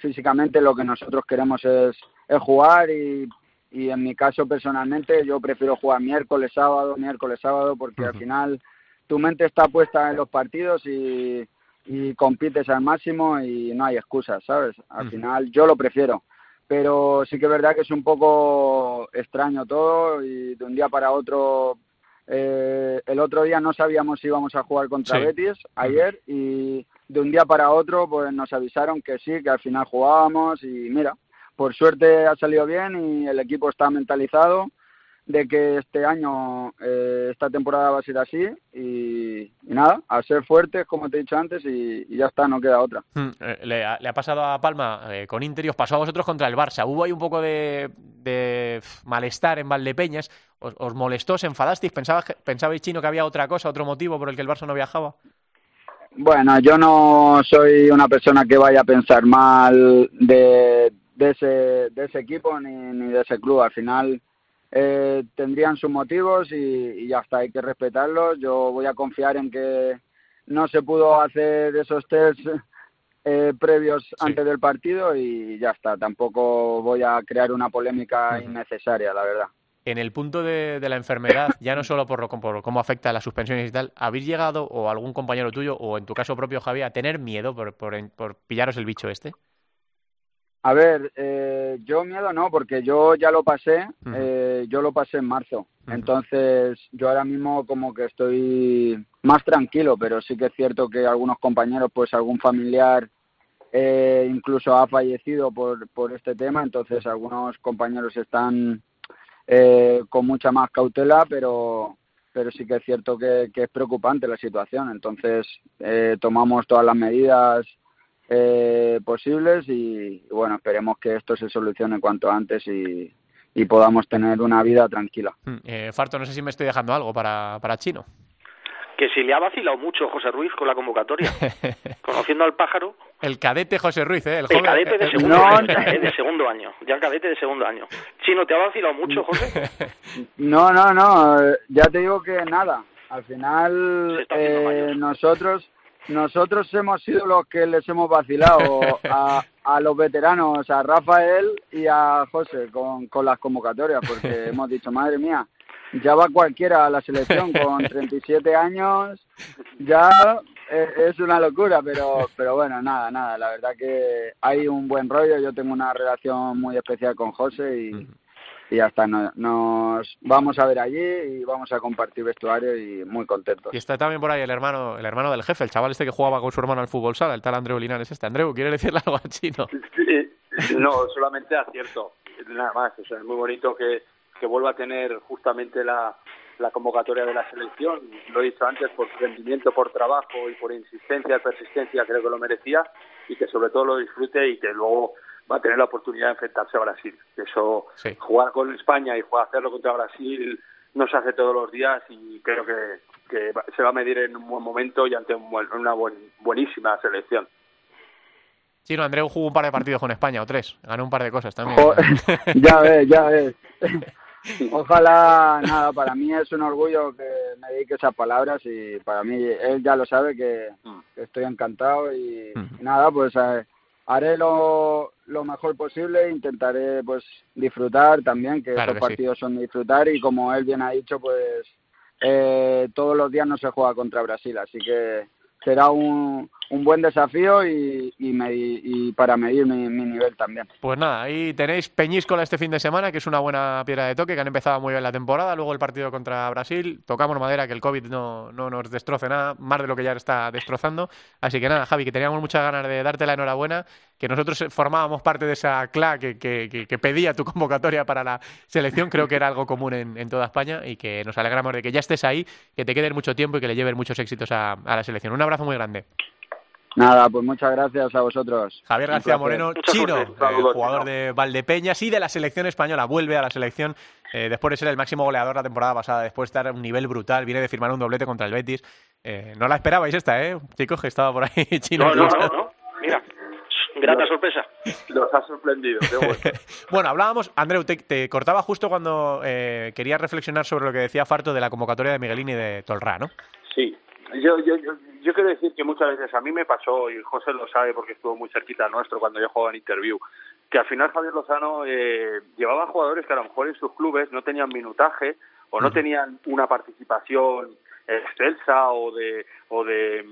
físicamente lo que nosotros queremos es es jugar y, y en mi caso personalmente yo prefiero jugar miércoles, sábado, miércoles, sábado, porque al final tu mente está puesta en los partidos y, y compites al máximo y no hay excusas, ¿sabes? Al final yo lo prefiero, pero sí que es verdad que es un poco extraño todo y de un día para otro eh, el otro día no sabíamos si íbamos a jugar contra Betis ayer y de un día para otro pues nos avisaron que sí, que al final jugábamos y mira, por suerte ha salido bien y el equipo está mentalizado de que este año, eh, esta temporada va a ser así y, nada, a ser fuertes, como te he dicho antes, y, ya está, no queda otra. Hmm, eh, le, ha, pasado a Palma eh, con Inter y os pasó a vosotros contra el Barça. Hubo ahí un poco de, malestar en Valdepeñas. ¿Os, molestó, os enfadasteis? ¿Pensabais, Chino, que había otra cosa, otro motivo por el que el Barça no viajaba? Bueno, yo no soy una persona que vaya a pensar mal de, de ese, de ese equipo ni, ni de ese club. Al final eh, tendrían sus motivos y, ya está, hay que respetarlos. Yo voy a confiar en que no se pudo hacer esos test eh, previos antes del partido y ya está. Tampoco voy a crear una polémica innecesaria, la verdad. En el punto de, la enfermedad, ya no solo por, lo, por cómo afecta a las suspensiones y tal, ¿habéis llegado, o algún compañero tuyo, o en tu caso propio, Javier, a tener miedo por, por, por pillaros el bicho este? A ver, eh, yo miedo no, porque yo ya lo pasé, eh, yo lo pasé en marzo. Entonces, yo ahora mismo como que estoy más tranquilo, pero sí que es cierto que algunos compañeros, pues algún familiar eh, incluso ha fallecido por, por este tema, entonces algunos compañeros están eh, con mucha más cautela, pero, pero sí que es cierto que, que es preocupante la situación. Entonces, eh, tomamos todas las medidas eh, posibles y, bueno, esperemos que esto se solucione cuanto antes y, y podamos tener una vida tranquila. Hmm, eh, Farto, no sé si me estoy dejando algo para, para Chino. que si le ha vacilado mucho José Ruiz con la convocatoria. Conociendo al pájaro. El cadete José Ruiz, ¿eh? El, el cadete de segundo, no, año, ya, ¿eh? de segundo año. Ya el cadete de segundo año. Chino, ¿te ha vacilado mucho, José? No, no, no. Ya te digo que nada. Al final, eh, nosotros nosotros hemos sido los que les hemos vacilado a, a los veteranos, a Rafael y a José con, con las convocatorias, porque hemos dicho, madre mía, ya va cualquiera a la selección con 37 años, ya es una locura, pero, pero bueno, nada, nada, la verdad que hay un buen rollo, yo tengo una relación muy especial con José y, y hasta nos vamos a ver allí y vamos a compartir vestuario y muy contentos. Y está también por ahí el hermano el hermano del jefe, el chaval este que jugaba con su hermano al fútbol sala, el tal Andreu Linares este. Andreu, ¿quiere decirle algo a Chino? no, solamente acierto, nada más. O sea, es muy bonito que, que vuelva a tener justamente la, la convocatoria de la selección. Lo he dicho antes, por rendimiento, por trabajo y por insistencia, persistencia, creo que lo merecía y que sobre todo lo disfrute y que luego va a tener la oportunidad de enfrentarse a Brasil. Eso, jugar con España y jugar, hacerlo contra Brasil no se hace todos los días y creo que, que se va a medir en un buen momento y ante una buenísima selección. Sí, no, Andreu jugó un par de partidos con España, o tres. Ganó un par de cosas también. ya ves, ya ves. Ojalá, nada, para mí es un orgullo que me dedique esas palabras y para mí, él ya lo sabe que, mm. estoy encantado y, mm. nada, pues eh, haré lo, lo mejor posible, intentaré pues disfrutar también, que estos partidos son de disfrutar y como él bien ha dicho, pues eh, todos los días no se juega contra Brasil, así que será un, un buen desafío y, y, para medir mi, nivel también. Pues nada, ahí tenéis Peñíscola este fin de semana, que es una buena piedra de toque, que han empezado muy bien la temporada, luego el partido contra Brasil, tocamos madera que el COVID no, no nos destroce nada, más de lo que ya está destrozando, así que nada, Javi, que teníamos muchas ganas de darte la enhorabuena, que nosotros formábamos parte de esa CLA que, que, que, pedía tu convocatoria para la selección, creo que era algo común en, en, toda España y que nos alegramos de que ya estés ahí, que te queden mucho tiempo y que le lleven muchos éxitos a la selección. Un abrazo muy grande. Nada, pues muchas gracias a vosotros. Javier García Moreno, chino, eh, jugador de Valdepeñas y de la selección española. Vuelve a la selección eh, después de ser el máximo goleador la temporada pasada, después de estar a un nivel brutal. Viene de firmar un doblete contra el Betis. Eh, no la esperabais esta, ¿eh? Chicos, que estaba por ahí chino. No, no, no, Mira, grata sorpresa. Nos ha sorprendido. bueno, hablábamos, Andreu, te, cortaba justo cuando eh, querías reflexionar sobre lo que decía Farto de la convocatoria de Miguelini de Tolrá, ¿no? Sí, yo, yo, yo, quiero decir que muchas veces a mí me pasó, y José lo sabe porque estuvo muy cerquita nuestro cuando yo jugaba en Interview, que al final Javier Lozano eh, llevaba jugadores que a lo mejor en sus clubes no tenían minutaje o no tenían una participación excelsa o de o de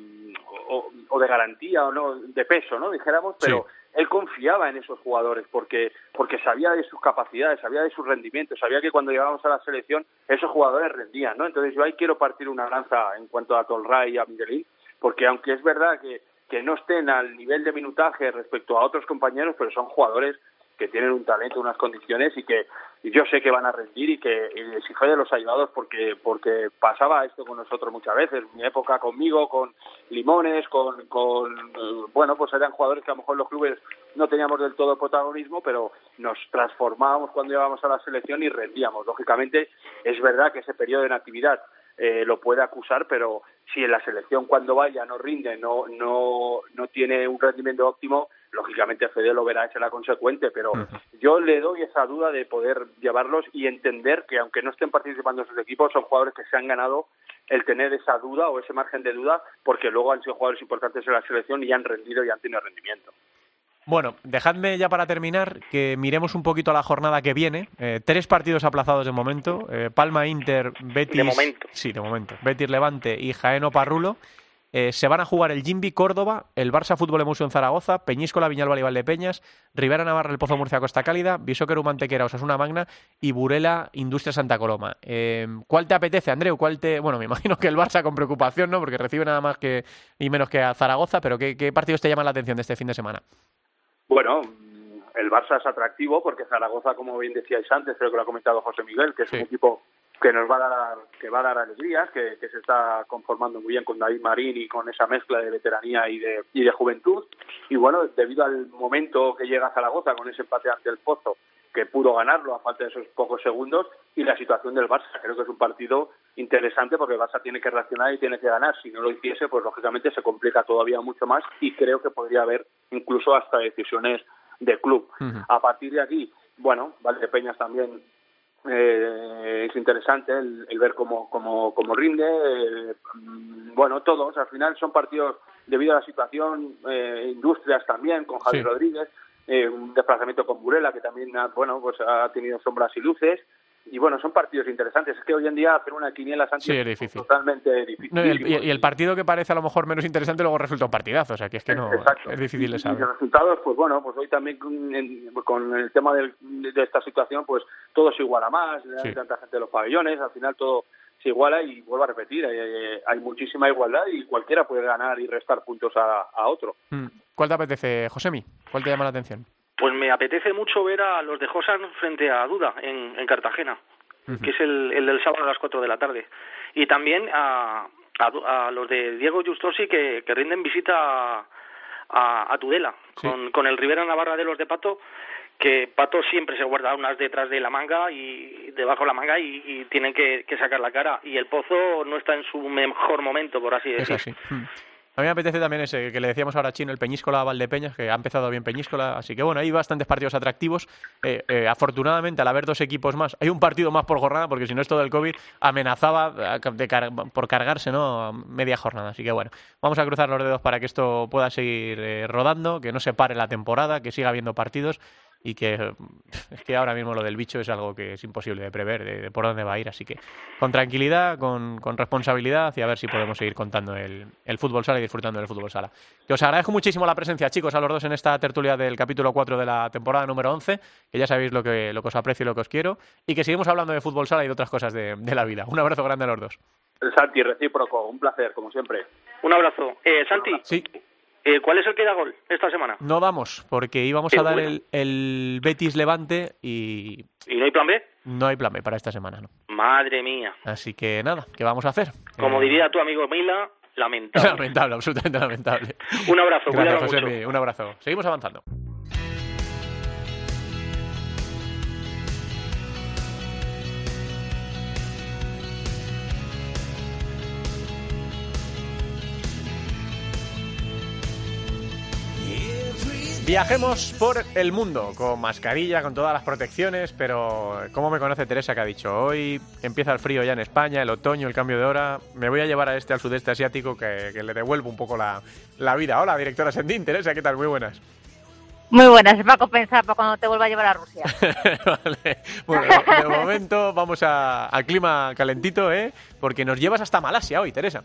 o, de garantía o no de peso no dijéramos pero él confiaba en esos jugadores porque porque sabía de sus capacidades, sabía de sus rendimientos, sabía que cuando llegábamos a la selección esos jugadores rendían, ¿no? Entonces yo ahí quiero partir una lanza en cuanto a Tolray y a Miguelín, porque aunque es verdad que que no estén al nivel de minutaje respecto a otros compañeros, pero son jugadores que tienen un talento, unas condiciones y que yo sé que van a rendir y que y si fue de los ayudados porque porque pasaba esto con nosotros muchas veces, mi época conmigo, con Limones, con, con eh, bueno, pues eran jugadores que a lo mejor los clubes no teníamos del todo protagonismo, pero nos transformábamos cuando íbamos a la selección y rendíamos. Lógicamente, es verdad que ese periodo de actividad eh, lo puede acusar, pero si en la selección cuando vaya no rinde, no, no, no tiene un rendimiento óptimo, lógicamente Fede lo verá, será consecuente, pero yo le doy esa duda de poder llevarlos y entender que aunque no estén participando en sus equipos, son jugadores que se han ganado el tener esa duda o ese margen de duda, porque luego han sido jugadores importantes en la selección y han rendido y han tenido rendimiento. Bueno, dejadme ya para terminar que miremos un poquito a la jornada que viene. Eh, tres partidos aplazados de momento. Eh, Palma, Inter, Betis... De momento. Sí, de momento. Betis, Levante y Jaeno Parrulo. Eh, se van a jugar el Jimbi Córdoba, el Barça Fútbol Emotion Zaragoza, Peñíscola Viñalba y Peñas, Rivera Navarra El Pozo Murcia Costa Cálida, Bisóqueru Mantequera Osasuna Magna y Burela Industria Santa Coloma. Eh, ¿Cuál te apetece, Andreu? ¿Cuál te... Bueno, me imagino que el Barça con preocupación, ¿no? Porque recibe nada más que y menos que a Zaragoza, pero ¿qué, partidos te llaman la atención de este fin de semana? Bueno, el Barça es atractivo porque Zaragoza, como bien decíais antes, creo que lo ha comentado José Miguel, que es un equipo que nos va a dar que va a dar alegrías, que, se está conformando muy bien con David Marín y con esa mezcla de veteranía y de, y de juventud. Y bueno, debido al momento que llega Zaragoza con ese empate ante el Pozo, que pudo ganarlo a falta de esos pocos segundos, y la situación del Barça, creo que es un partido interesante porque el Barça tiene que reaccionar y tiene que ganar. Si no lo hiciese, pues lógicamente se complica todavía mucho más y creo que podría haber incluso hasta decisiones de club. A partir de aquí, bueno, Valdepeñas también eh, es interesante el, ver cómo, cómo, cómo rinde. Eh, bueno, todos, al final son partidos debido a la situación, eh, industrias también, con Javier Rodríguez, eh, un desplazamiento con Burela que también ha, bueno, pues ha tenido sombras y luces y bueno, son partidos interesantes. Es que hoy en día hacer una quiniela Sánchez es difícil. totalmente difícil. y, el, partido que parece a lo mejor menos interesante luego resulta un partidazo, o sea que es que no es difícil de saber. Y los resultados, pues bueno, pues hoy también con, el tema de esta situación, pues todo se iguala más, hay tanta gente en los pabellones, al final todo se iguala y vuelvo a repetir, hay, muchísima igualdad y cualquiera puede ganar y restar puntos a, otro. Mm. ¿Cuál te apetece, Josemi? ¿Cuál te llama la atención? Pues me apetece mucho ver a los de Josan frente a Duda en, en Cartagena, que es el, el, del sábado a las 4 de la tarde. Y también a, a, los de Diego Justosi que, que rinden visita a, a, Tudela, con, con el Rivera Navarra de los de Pato, que Pato siempre se guarda unas detrás de la manga y debajo de la manga y, tienen que, que, sacar la cara. Y el Pozo no está en su mejor momento, por así decirlo. A mí me apetece también ese que le decíamos ahora a Chino, el Peñíscola Valdepeñas, que ha empezado bien Peñíscola. Así que bueno, hay bastantes partidos atractivos. Eh, eh, afortunadamente, al haber dos equipos más, hay un partido más por jornada, porque si no esto del COVID amenazaba de por cargarse ¿no? media jornada. Así que bueno, vamos a cruzar los dedos para que esto pueda seguir eh, rodando, que no se pare la temporada, que siga habiendo partidos y que es que ahora mismo lo del bicho es algo que es imposible de prever, de, por dónde va a ir. Así que con tranquilidad, con, con, responsabilidad y a ver si podemos seguir contando el, el, fútbol sala y disfrutando del fútbol sala. Que os agradezco muchísimo la presencia, chicos, a los dos en esta tertulia del capítulo 4 de la temporada número 11, que ya sabéis lo que, lo que os aprecio y lo que os quiero, y que seguimos hablando de fútbol sala y de otras cosas de, de la vida. Un abrazo grande a los dos. Santi, recíproco, un placer, como siempre. Un abrazo. Eh, Santi. Sí. Eh, ¿Cuál es el que da gol esta semana? No damos, porque íbamos a dar el, Betis Levante y... ¿Y no hay plan B? No hay plan B para esta semana, ¿no? Madre mía. Así que nada, ¿qué vamos a hacer? Como eh, diría tu amigo Mila, lamentable. lamentable, absolutamente lamentable. un abrazo, Gracias, José, un abrazo. Seguimos avanzando. Viajemos por el mundo, con mascarilla, con todas las protecciones, pero ¿cómo me conoce Teresa que ha dicho? Hoy empieza el frío ya en España, el otoño, el cambio de hora, me voy a llevar a este al sudeste asiático que, le devuelvo un poco la, vida. Hola, directora Sendín, Teresa, ¿qué tal? Muy buenas. Muy buenas, va a compensar para cuando te vuelva a llevar a Rusia. vale. Bueno, de momento vamos al clima calentito, ¿eh? Porque nos llevas hasta Malasia hoy, Teresa.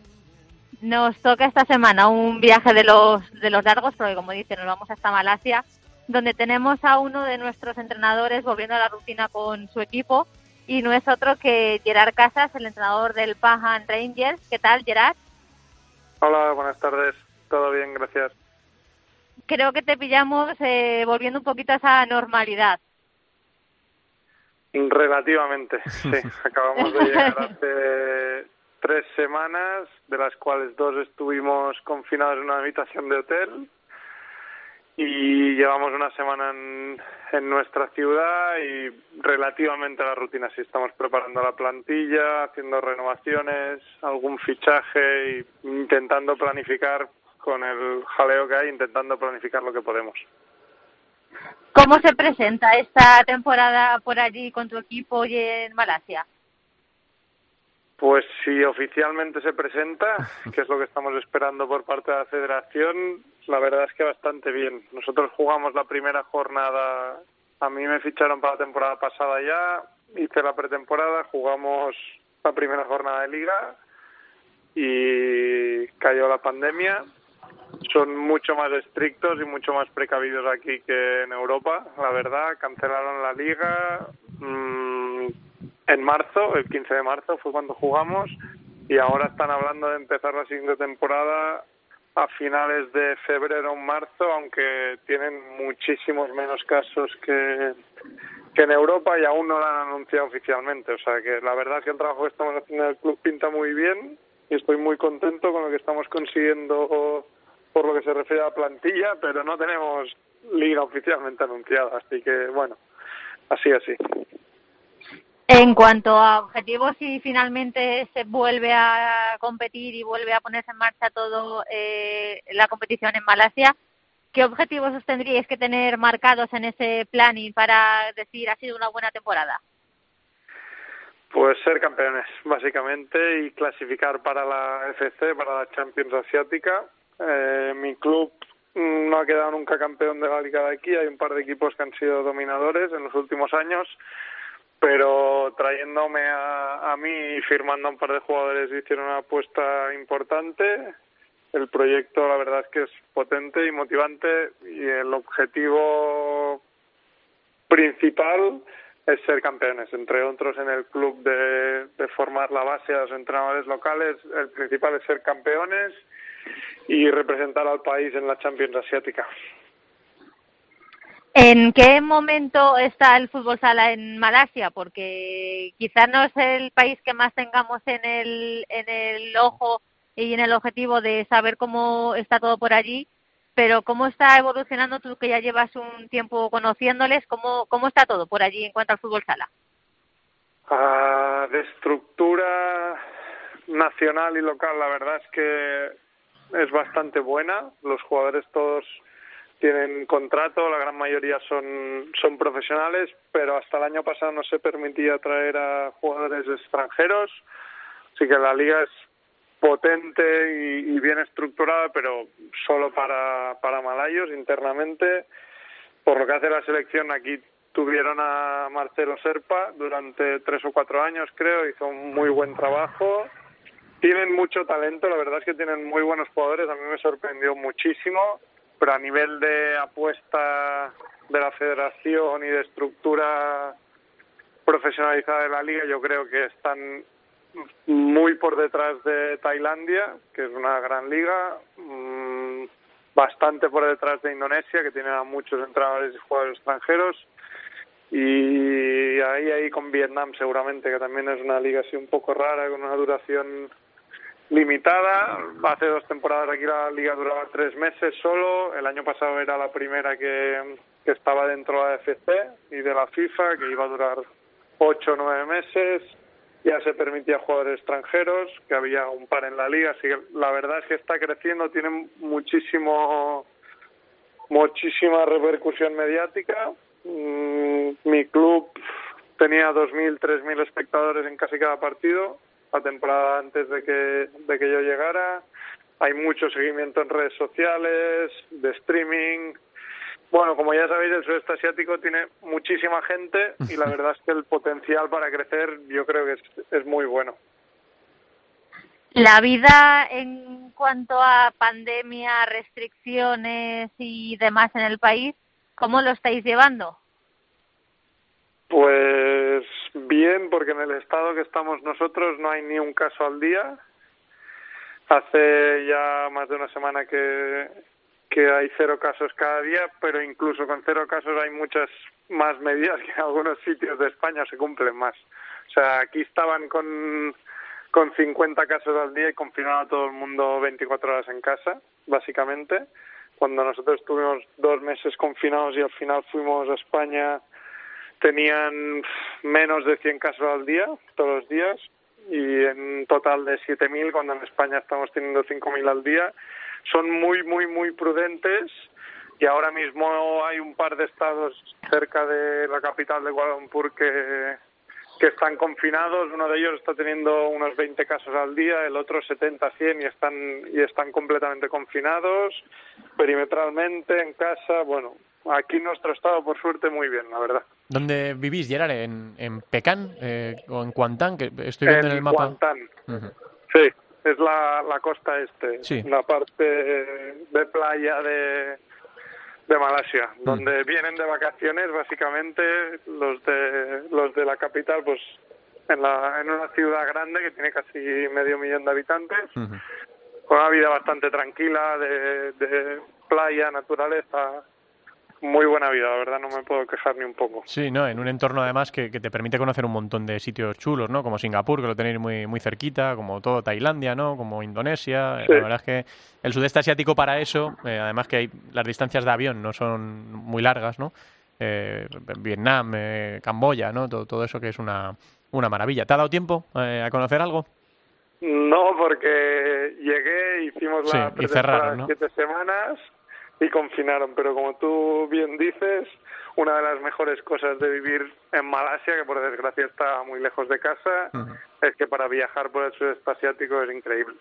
Nos toca esta semana un viaje de los, de los largos, porque como dice, nos vamos hasta Malasia, donde tenemos a uno de nuestros entrenadores volviendo a la rutina con su equipo, y no es otro que Gerard Casas, el entrenador del Pahan Rangers. ¿Qué tal, Gerard? Hola, buenas tardes. Todo bien, gracias. Creo que te pillamos eh, volviendo un poquito a esa normalidad. Relativamente, sí. Acabamos de llegar hace tres semanas, de las cuales dos estuvimos confinados en una habitación de hotel y llevamos una semana en, en, nuestra ciudad y relativamente a la rutina. Sí, estamos preparando la plantilla, haciendo renovaciones, algún fichaje e intentando planificar con el jaleo que hay, intentando planificar lo que podemos. ¿Cómo se presenta esta temporada por allí con tu equipo y en Malasia? Pues si oficialmente se presenta, que es lo que estamos esperando por parte de la federación, la verdad es que bastante bien. Nosotros jugamos la primera jornada, a mí me ficharon para la temporada pasada ya, hice la pretemporada, jugamos la primera jornada de liga y cayó la pandemia. Son mucho más estrictos y mucho más precavidos aquí que en Europa, la verdad. Cancelaron la liga. Mmm, en marzo, el 15 de marzo fue cuando jugamos y ahora están hablando de empezar la siguiente temporada a finales de febrero o marzo, aunque tienen muchísimos menos casos que, que en Europa y aún no lo han anunciado oficialmente. O sea que la verdad es que el trabajo que estamos haciendo en el club pinta muy bien y estoy muy contento con lo que estamos consiguiendo por lo que se refiere a la plantilla, pero no tenemos liga oficialmente anunciada, así que bueno, así así. En cuanto a objetivos, si finalmente se vuelve a competir y vuelve a ponerse en marcha todo eh, la competición en Malasia, ¿qué objetivos os tendríais que tener marcados en ese planning para decir ha sido una buena temporada? Pues ser campeones, básicamente, y clasificar para la FC, para la Champions Asiática. Eh, mi club no ha quedado nunca campeón de la Liga de aquí. Hay un par de equipos que han sido dominadores en los últimos años pero trayéndome a, a mí y firmando a un par de jugadores hicieron una apuesta importante. El proyecto, la verdad es que es potente y motivante y el objetivo principal es ser campeones, entre otros en el club de, de formar la base a los entrenadores locales. El principal es ser campeones y representar al país en la Champions Asiática. ¿En qué momento está el fútbol sala en Malasia? Porque quizás no es el país que más tengamos en el, en el ojo y en el objetivo de saber cómo está todo por allí, pero ¿cómo está evolucionando tú que ya llevas un tiempo conociéndoles? ¿Cómo, cómo está todo por allí en cuanto al fútbol sala? Ah, de estructura nacional y local, la verdad es que es bastante buena. Los jugadores todos tienen contrato, la gran mayoría son, son profesionales, pero hasta el año pasado no se permitía traer a jugadores extranjeros, así que la liga es potente y, bien estructurada, pero solo para, para malayos internamente. Por lo que hace la selección, aquí tuvieron a Marcelo Serpa durante tres o cuatro años, creo, hizo un muy buen trabajo. Tienen mucho talento, la verdad es que tienen muy buenos jugadores, a mí me sorprendió muchísimo pero a nivel de apuesta de la federación y de estructura profesionalizada de la liga, yo creo que están muy por detrás de Tailandia, que es una gran liga, mm, bastante por detrás de Indonesia, que tiene a muchos entrenadores y jugadores extranjeros, y ahí ahí con Vietnam seguramente, que también es una liga así un poco rara, con una duración limitada. Hace dos temporadas aquí la liga duraba tres meses solo. El año pasado era la primera que, que estaba dentro de la FC y de la FIFA, que iba a durar ocho o nueve meses. Ya se permitía jugadores extranjeros, que había un par en la liga. Así que la verdad es que está creciendo, tiene muchísimo, muchísima repercusión mediática. Mm, mi club tenía 2.000, 3.000 espectadores en casi cada partido la temporada antes de que, de que yo llegara. Hay mucho seguimiento en redes sociales, de streaming. Bueno, como ya sabéis, el sudeste asiático tiene muchísima gente y la verdad es que el potencial para crecer yo creo que es, es muy bueno. La vida en cuanto a pandemia, restricciones y demás en el país, ¿cómo lo estáis llevando? Pues bien, porque en el estado que estamos nosotros no hay ni un caso al día. Hace ya más de una semana que, que hay cero casos cada día, pero incluso con cero casos hay muchas más medidas que en algunos sitios de España se cumplen más. O sea, aquí estaban con, con 50 casos al día y confinaron a todo el mundo 24 horas en casa, básicamente. Cuando nosotros estuvimos dos meses confinados y al final fuimos a España tenían menos de 100 casos al día, todos los días, y en total de 7.000, cuando en España estamos teniendo 5.000 al día. Son muy, muy, muy prudentes y ahora mismo hay un par de estados cerca de la capital de Kuala que, que están confinados. Uno de ellos está teniendo unos 20 casos al día, el otro 70, 100 y están, y están completamente confinados, perimetralmente, en casa. Bueno, aquí nuestro estado, por suerte, muy bien, la verdad. ¿Dónde vivís, Gerard? ¿En, en Pekán eh, o en Kuantan? Que estoy viendo en, el mapa. Kuantan. Sí, es la, la costa este, la parte de playa de, de Malasia, mm. donde vienen de vacaciones básicamente los de los de la capital, pues en, la, en una ciudad grande que tiene casi medio millón de habitantes, con una vida bastante tranquila de, de playa, naturaleza, muy buena vida, la verdad no me puedo quejar ni un poco. Sí, no, en un entorno además que, te permite conocer un montón de sitios chulos, ¿no? Como Singapur, que lo tenéis muy, muy cerquita, como todo Tailandia, ¿no? Como Indonesia. La verdad es que el sudeste asiático para eso, eh, además que hay, las distancias de avión no son muy largas, ¿no? eh, Vietnam, eh, Camboya, ¿no? Todo, todo, eso que es una, una maravilla. ¿Te ha dado tiempo eh, a conocer algo? No, porque llegué, hicimos la sí, y cerraron, ¿no? siete semanas y confinaron, pero como tú bien dices, una de las mejores cosas de vivir en Malasia, que por desgracia está muy lejos de casa, uh -huh. es que para viajar por el sudeste asiático es increíble.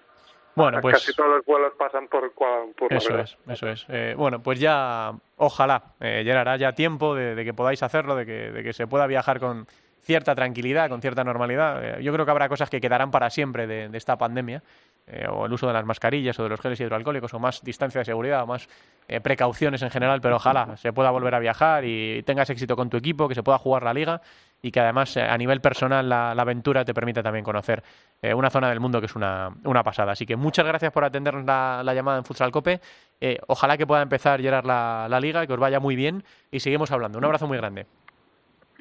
Bueno, pues casi todos los vuelos pasan por, por eso es, eso es. Eh, bueno, pues ya, ojalá, eh, Gerard, haya tiempo de, de, que podáis hacerlo, de que, de que se pueda viajar con cierta tranquilidad, con cierta normalidad. Eh, yo creo que habrá cosas que quedarán para siempre de, de esta pandemia, eh, o el uso de las mascarillas o de los geles hidroalcohólicos, o más distancia de seguridad, o más eh, precauciones en general, pero ojalá se pueda volver a viajar y tengas éxito con tu equipo, que se pueda jugar la liga y que además a nivel personal la, aventura te permita también conocer eh, una zona del mundo que es una, una, pasada. Así que muchas gracias por atendernos la, la llamada en Futsal Cope. Eh, ojalá que pueda empezar llegar la, la liga, que os vaya muy bien y seguimos hablando. Un abrazo muy grande.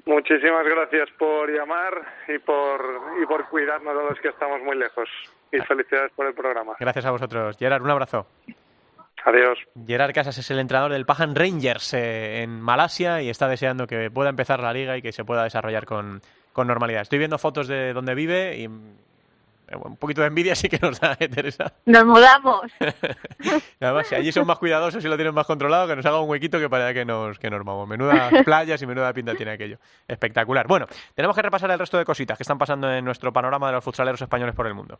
Muchísimas gracias por llamar y por, y por cuidarnos a los que estamos muy lejos. Y felicidades por el programa. Gracias a vosotros. Gerard, un abrazo. Adiós. Gerard Casas es el entrenador del Pajan Rangers eh, en Malasia y está deseando que pueda empezar la liga y que se pueda desarrollar con, con normalidad. Estoy viendo fotos de donde vive y un poquito de envidia sí que nos da, ¿eh, Teresa? Nos mudamos. Además, si allí son más cuidadosos y lo tienen más controlado, que nos haga un huequito que para que nos, que nos vamos. Menudas playas y menuda pinta tiene aquello. Espectacular. Bueno, tenemos que repasar el resto de cositas que están pasando en nuestro panorama de los futsaleros españoles por el mundo.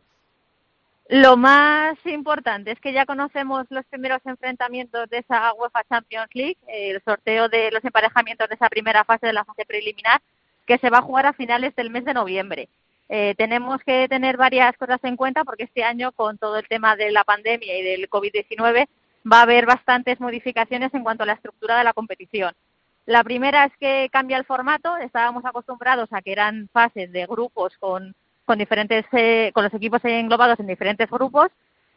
Lo más importante es que ya conocemos los primeros enfrentamientos de esa UEFA Champions League, el sorteo de los emparejamientos de esa primera fase de la fase preliminar, que se va a jugar a finales del mes de noviembre. Eh, tenemos que tener varias cosas en cuenta porque este año, con todo el tema de la pandemia y del COVID-19, va a haber bastantes modificaciones en cuanto a la estructura de la competición. La primera es que cambia el formato. Estábamos acostumbrados a que eran fases de grupos con con diferentes eh, con los equipos englobados en diferentes grupos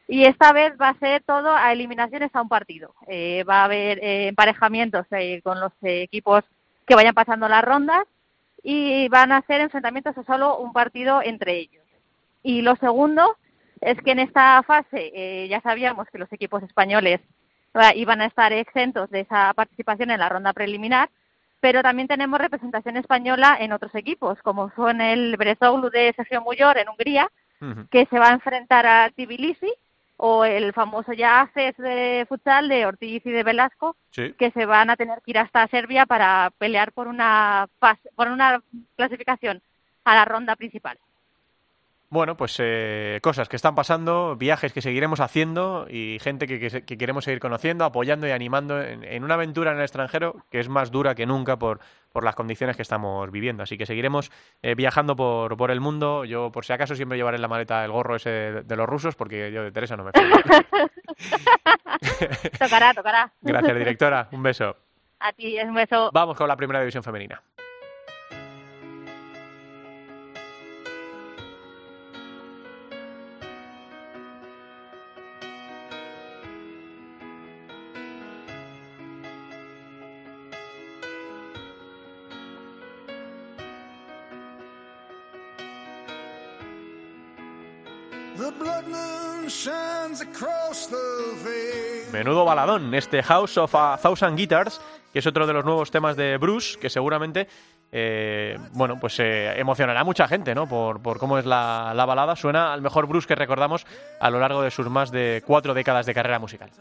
y esta vez va a ser todo a eliminaciones a un partido. Eh, va a haber eh, emparejamientos eh, con los equipos que vayan pasando las rondas y van a ser enfrentamientos a solo un partido entre ellos. Y lo segundo es que en esta fase eh, ya sabíamos que los equipos españoles iban a estar exentos de esa participación en la ronda preliminar, pero también tenemos representación española en otros equipos, como son el Brezoğlu de Sergio Muyor en Hungría, uh -huh. que se va a enfrentar a Tbilisi, o el famoso ya ACES de futsal de Ortiz y de Velasco, sí. que se van a tener que ir hasta Serbia para pelear por una, por una clasificación a la ronda principal. Bueno, pues eh, cosas que están pasando, viajes que seguiremos haciendo y gente que, que, que queremos seguir conociendo, apoyando y animando en, en, una aventura en el extranjero que es más dura que nunca por, por las condiciones que estamos viviendo. Así que seguiremos eh, viajando por, por el mundo. Yo, por si acaso, siempre llevaré en la maleta el gorro ese de, de los rusos porque yo de Teresa no me fío. tocará, tocará. Gracias, directora. Un beso. A ti, un beso. Vamos con la primera división femenina. Menudo baladón, este House of a Thousand Guitars, que es otro de los nuevos temas de Bruce, que seguramente, eh, bueno, pues eh, emocionará a mucha gente, ¿no? Por, por cómo es la, la, balada. Suena al mejor Bruce que recordamos a lo largo de sus más de cuatro décadas de carrera musical.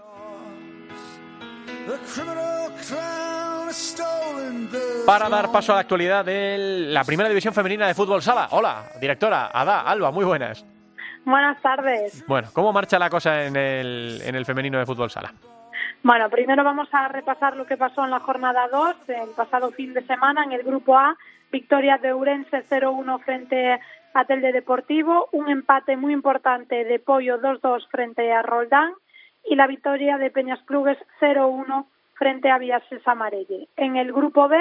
Para dar paso a la actualidad de la primera división femenina de fútbol sala. Hola, directora, Ada, Alba, muy buenas. Buenas tardes. Bueno, ¿cómo marcha la cosa en el, en el femenino de fútbol sala? Bueno, primero vamos a repasar lo que pasó en la jornada 2, el pasado fin de semana, en el grupo A, victoria de Urense 0-1 frente a Telde Deportivo, un empate muy importante de Pollo 2-2 frente a Roldán y la victoria de Peñas Clubes 0-1 frente a Villases Amarelle. En el grupo B,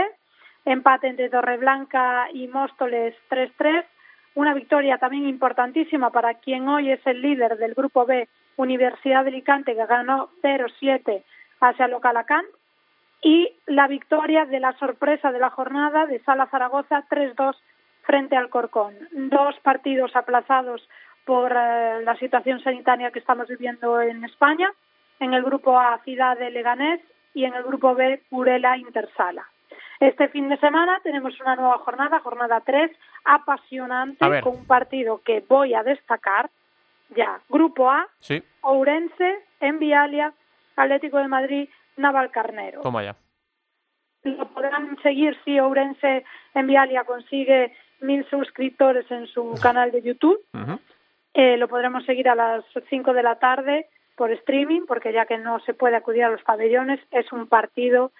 empate entre Torreblanca y Móstoles 3-3, una victoria también importantísima para quien hoy es el líder del grupo B, Universidad de Alicante, que ganó 0-7 hacia Localacán, y la victoria de la sorpresa de la jornada de Sala Zaragoza 3-2 frente al Corcón. Dos partidos aplazados por eh, la situación sanitaria que estamos viviendo en España. En el grupo A, Ciudad de Leganés y en el grupo B, Purela Intersala. Este fin de semana tenemos una nueva jornada, jornada 3, apasionante, con un partido que voy a destacar ya. Grupo A, sí. Ourense, Envialia, Atlético de Madrid, Navalcarnero. Toma ya. Lo podrán seguir si Ourense Envialia consigue mil suscriptores en su canal de YouTube. eh, lo podremos seguir a las 5 de la tarde por streaming, porque ya que no se puede acudir a los pabellones, es un partido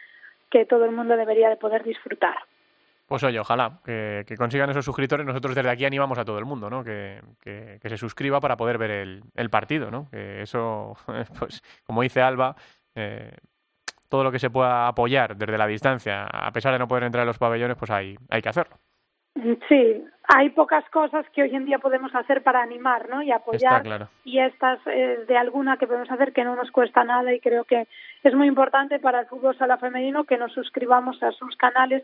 que todo el mundo debería de poder disfrutar. Pues oye, ojalá que, consigan esos suscriptores. Nosotros desde aquí animamos a todo el mundo, ¿no? Que, que, se suscriba para poder ver el, el, partido, ¿no? Que eso, pues, como dice Alba, eh, todo lo que se pueda apoyar desde la distancia, a pesar de no poder entrar a los pabellones, pues hay, hay que hacerlo. Sí, hay pocas cosas que hoy en día podemos hacer para animar, ¿no? Y apoyar. Y estas es de alguna que podemos hacer que no nos cuesta nada y creo que es muy importante para el fútbol sala femenino que nos suscribamos a sus canales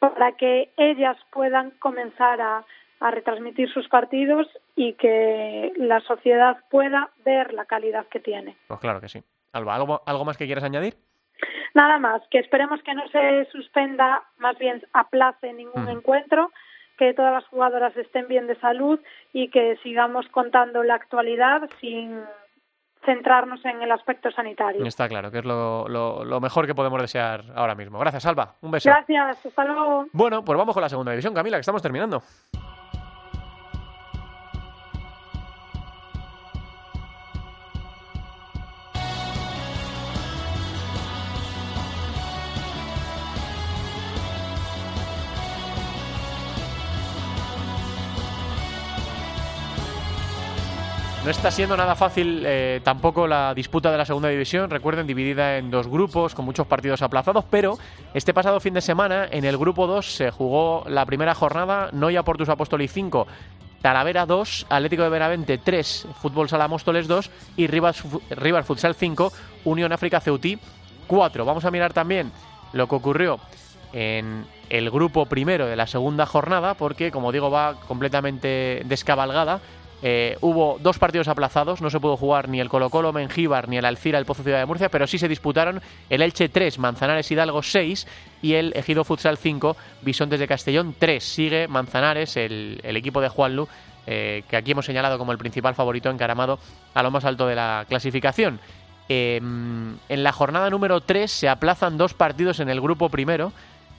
para que ellas puedan comenzar a, a retransmitir sus partidos y que la sociedad pueda ver la calidad que tiene. Pues claro que sí. Alba, ¿algo, algo más que quieras añadir? Nada más, que esperemos que no se suspenda, más bien aplace ningún encuentro, que todas las jugadoras estén bien de salud y que sigamos contando la actualidad sin centrarnos en el aspecto sanitario. Está claro, que es lo, lo, mejor que podemos desear ahora mismo. Gracias, Alba. Un beso. Gracias, hasta luego. Bueno, pues vamos con la segunda división, Camila, que estamos terminando. No está siendo nada fácil eh, tampoco la disputa de la segunda división, recuerden, dividida en dos grupos, con muchos partidos aplazados, pero este pasado fin de semana en el grupo 2 se jugó la primera jornada, Noia Portus Apóstoles 5, Talavera 2, Atlético de Benavente 3, Fútbol Sala Móstoles 2 y Rivas, Rivas Futsal 5, Unión África Ceutí 4. Vamos a mirar también lo que ocurrió en el grupo primero de la segunda jornada, porque como digo va completamente descabalgada. Eh, hubo dos partidos aplazados, no se pudo jugar ni el Colo Colo Mengíbar ni el Alcira el Pozo Ciudad de Murcia, pero sí se disputaron el Elche 3, Manzanares Hidalgo 6 y el Ejido Futsal 5, Bisontes de Castellón 3. Sigue Manzanares, el, equipo de Juanlu, eh, que aquí hemos señalado como el principal favorito encaramado a lo más alto de la clasificación. Em, en la jornada número 3 se aplazan dos partidos en el grupo primero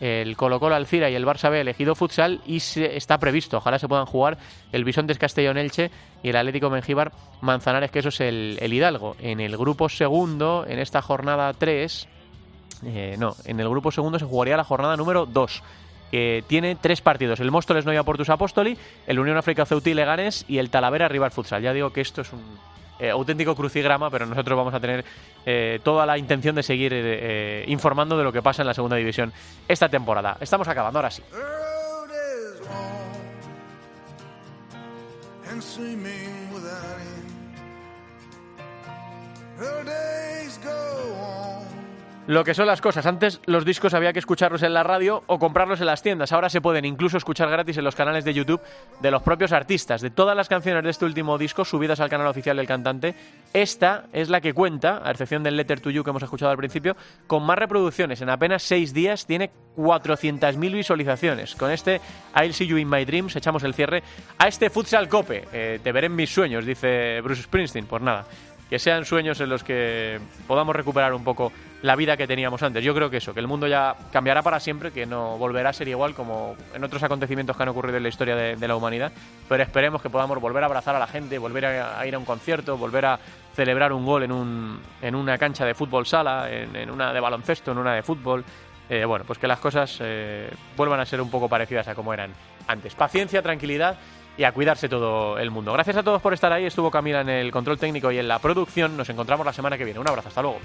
el Colo Colo Alcira y el Barça B elegido futsal y está previsto, ojalá se puedan jugar el Bisontes Castellón Elche y el Atlético Mengíbar Manzanares, que eso es el, Hidalgo. En el grupo segundo, en esta jornada 3, eh, no, en el grupo segundo se jugaría la jornada número 2 que tiene tres partidos, el Móstoles Noia Portus Apóstoli, el Unión África Ceutí Leganes y el Talavera Rival Futsal. Ya digo que esto es un eh, auténtico crucigrama, pero nosotros vamos a tener eh, toda la intención de seguir eh, informando de lo que pasa en la segunda división esta temporada. Estamos acabando, ahora sí. Lo que son las cosas. Antes los discos había que escucharlos en la radio o comprarlos en las tiendas. Ahora se pueden incluso escuchar gratis en los canales de YouTube de los propios artistas. De todas las canciones de este último disco subidas al canal oficial del cantante, esta es la que cuenta, a excepción del Letter to You que hemos escuchado al principio, con más reproducciones. En apenas seis días tiene 400.000 visualizaciones. Con este I'll See You in My Dreams echamos el cierre a este Futsal Cope. Eh, te veré en mis sueños, dice Bruce Springsteen. Pues nada, que sean sueños en los que podamos recuperar un poco la vida que teníamos antes. Yo creo que eso, que el mundo ya cambiará para siempre, que no volverá a ser igual como en otros acontecimientos que han ocurrido en la historia de, la humanidad, pero esperemos que podamos volver a abrazar a la gente, volver a, ir a un concierto, volver a celebrar un gol en, un, en una cancha de fútbol sala, en, una de baloncesto, en una de fútbol. Eh, bueno, pues que las cosas eh, vuelvan a ser un poco parecidas a como eran antes. Paciencia, tranquilidad y a cuidarse todo el mundo. Gracias a todos por estar ahí. Estuvo Camila en el control técnico y en la producción. Nos encontramos la semana que viene. Un abrazo, hasta luego.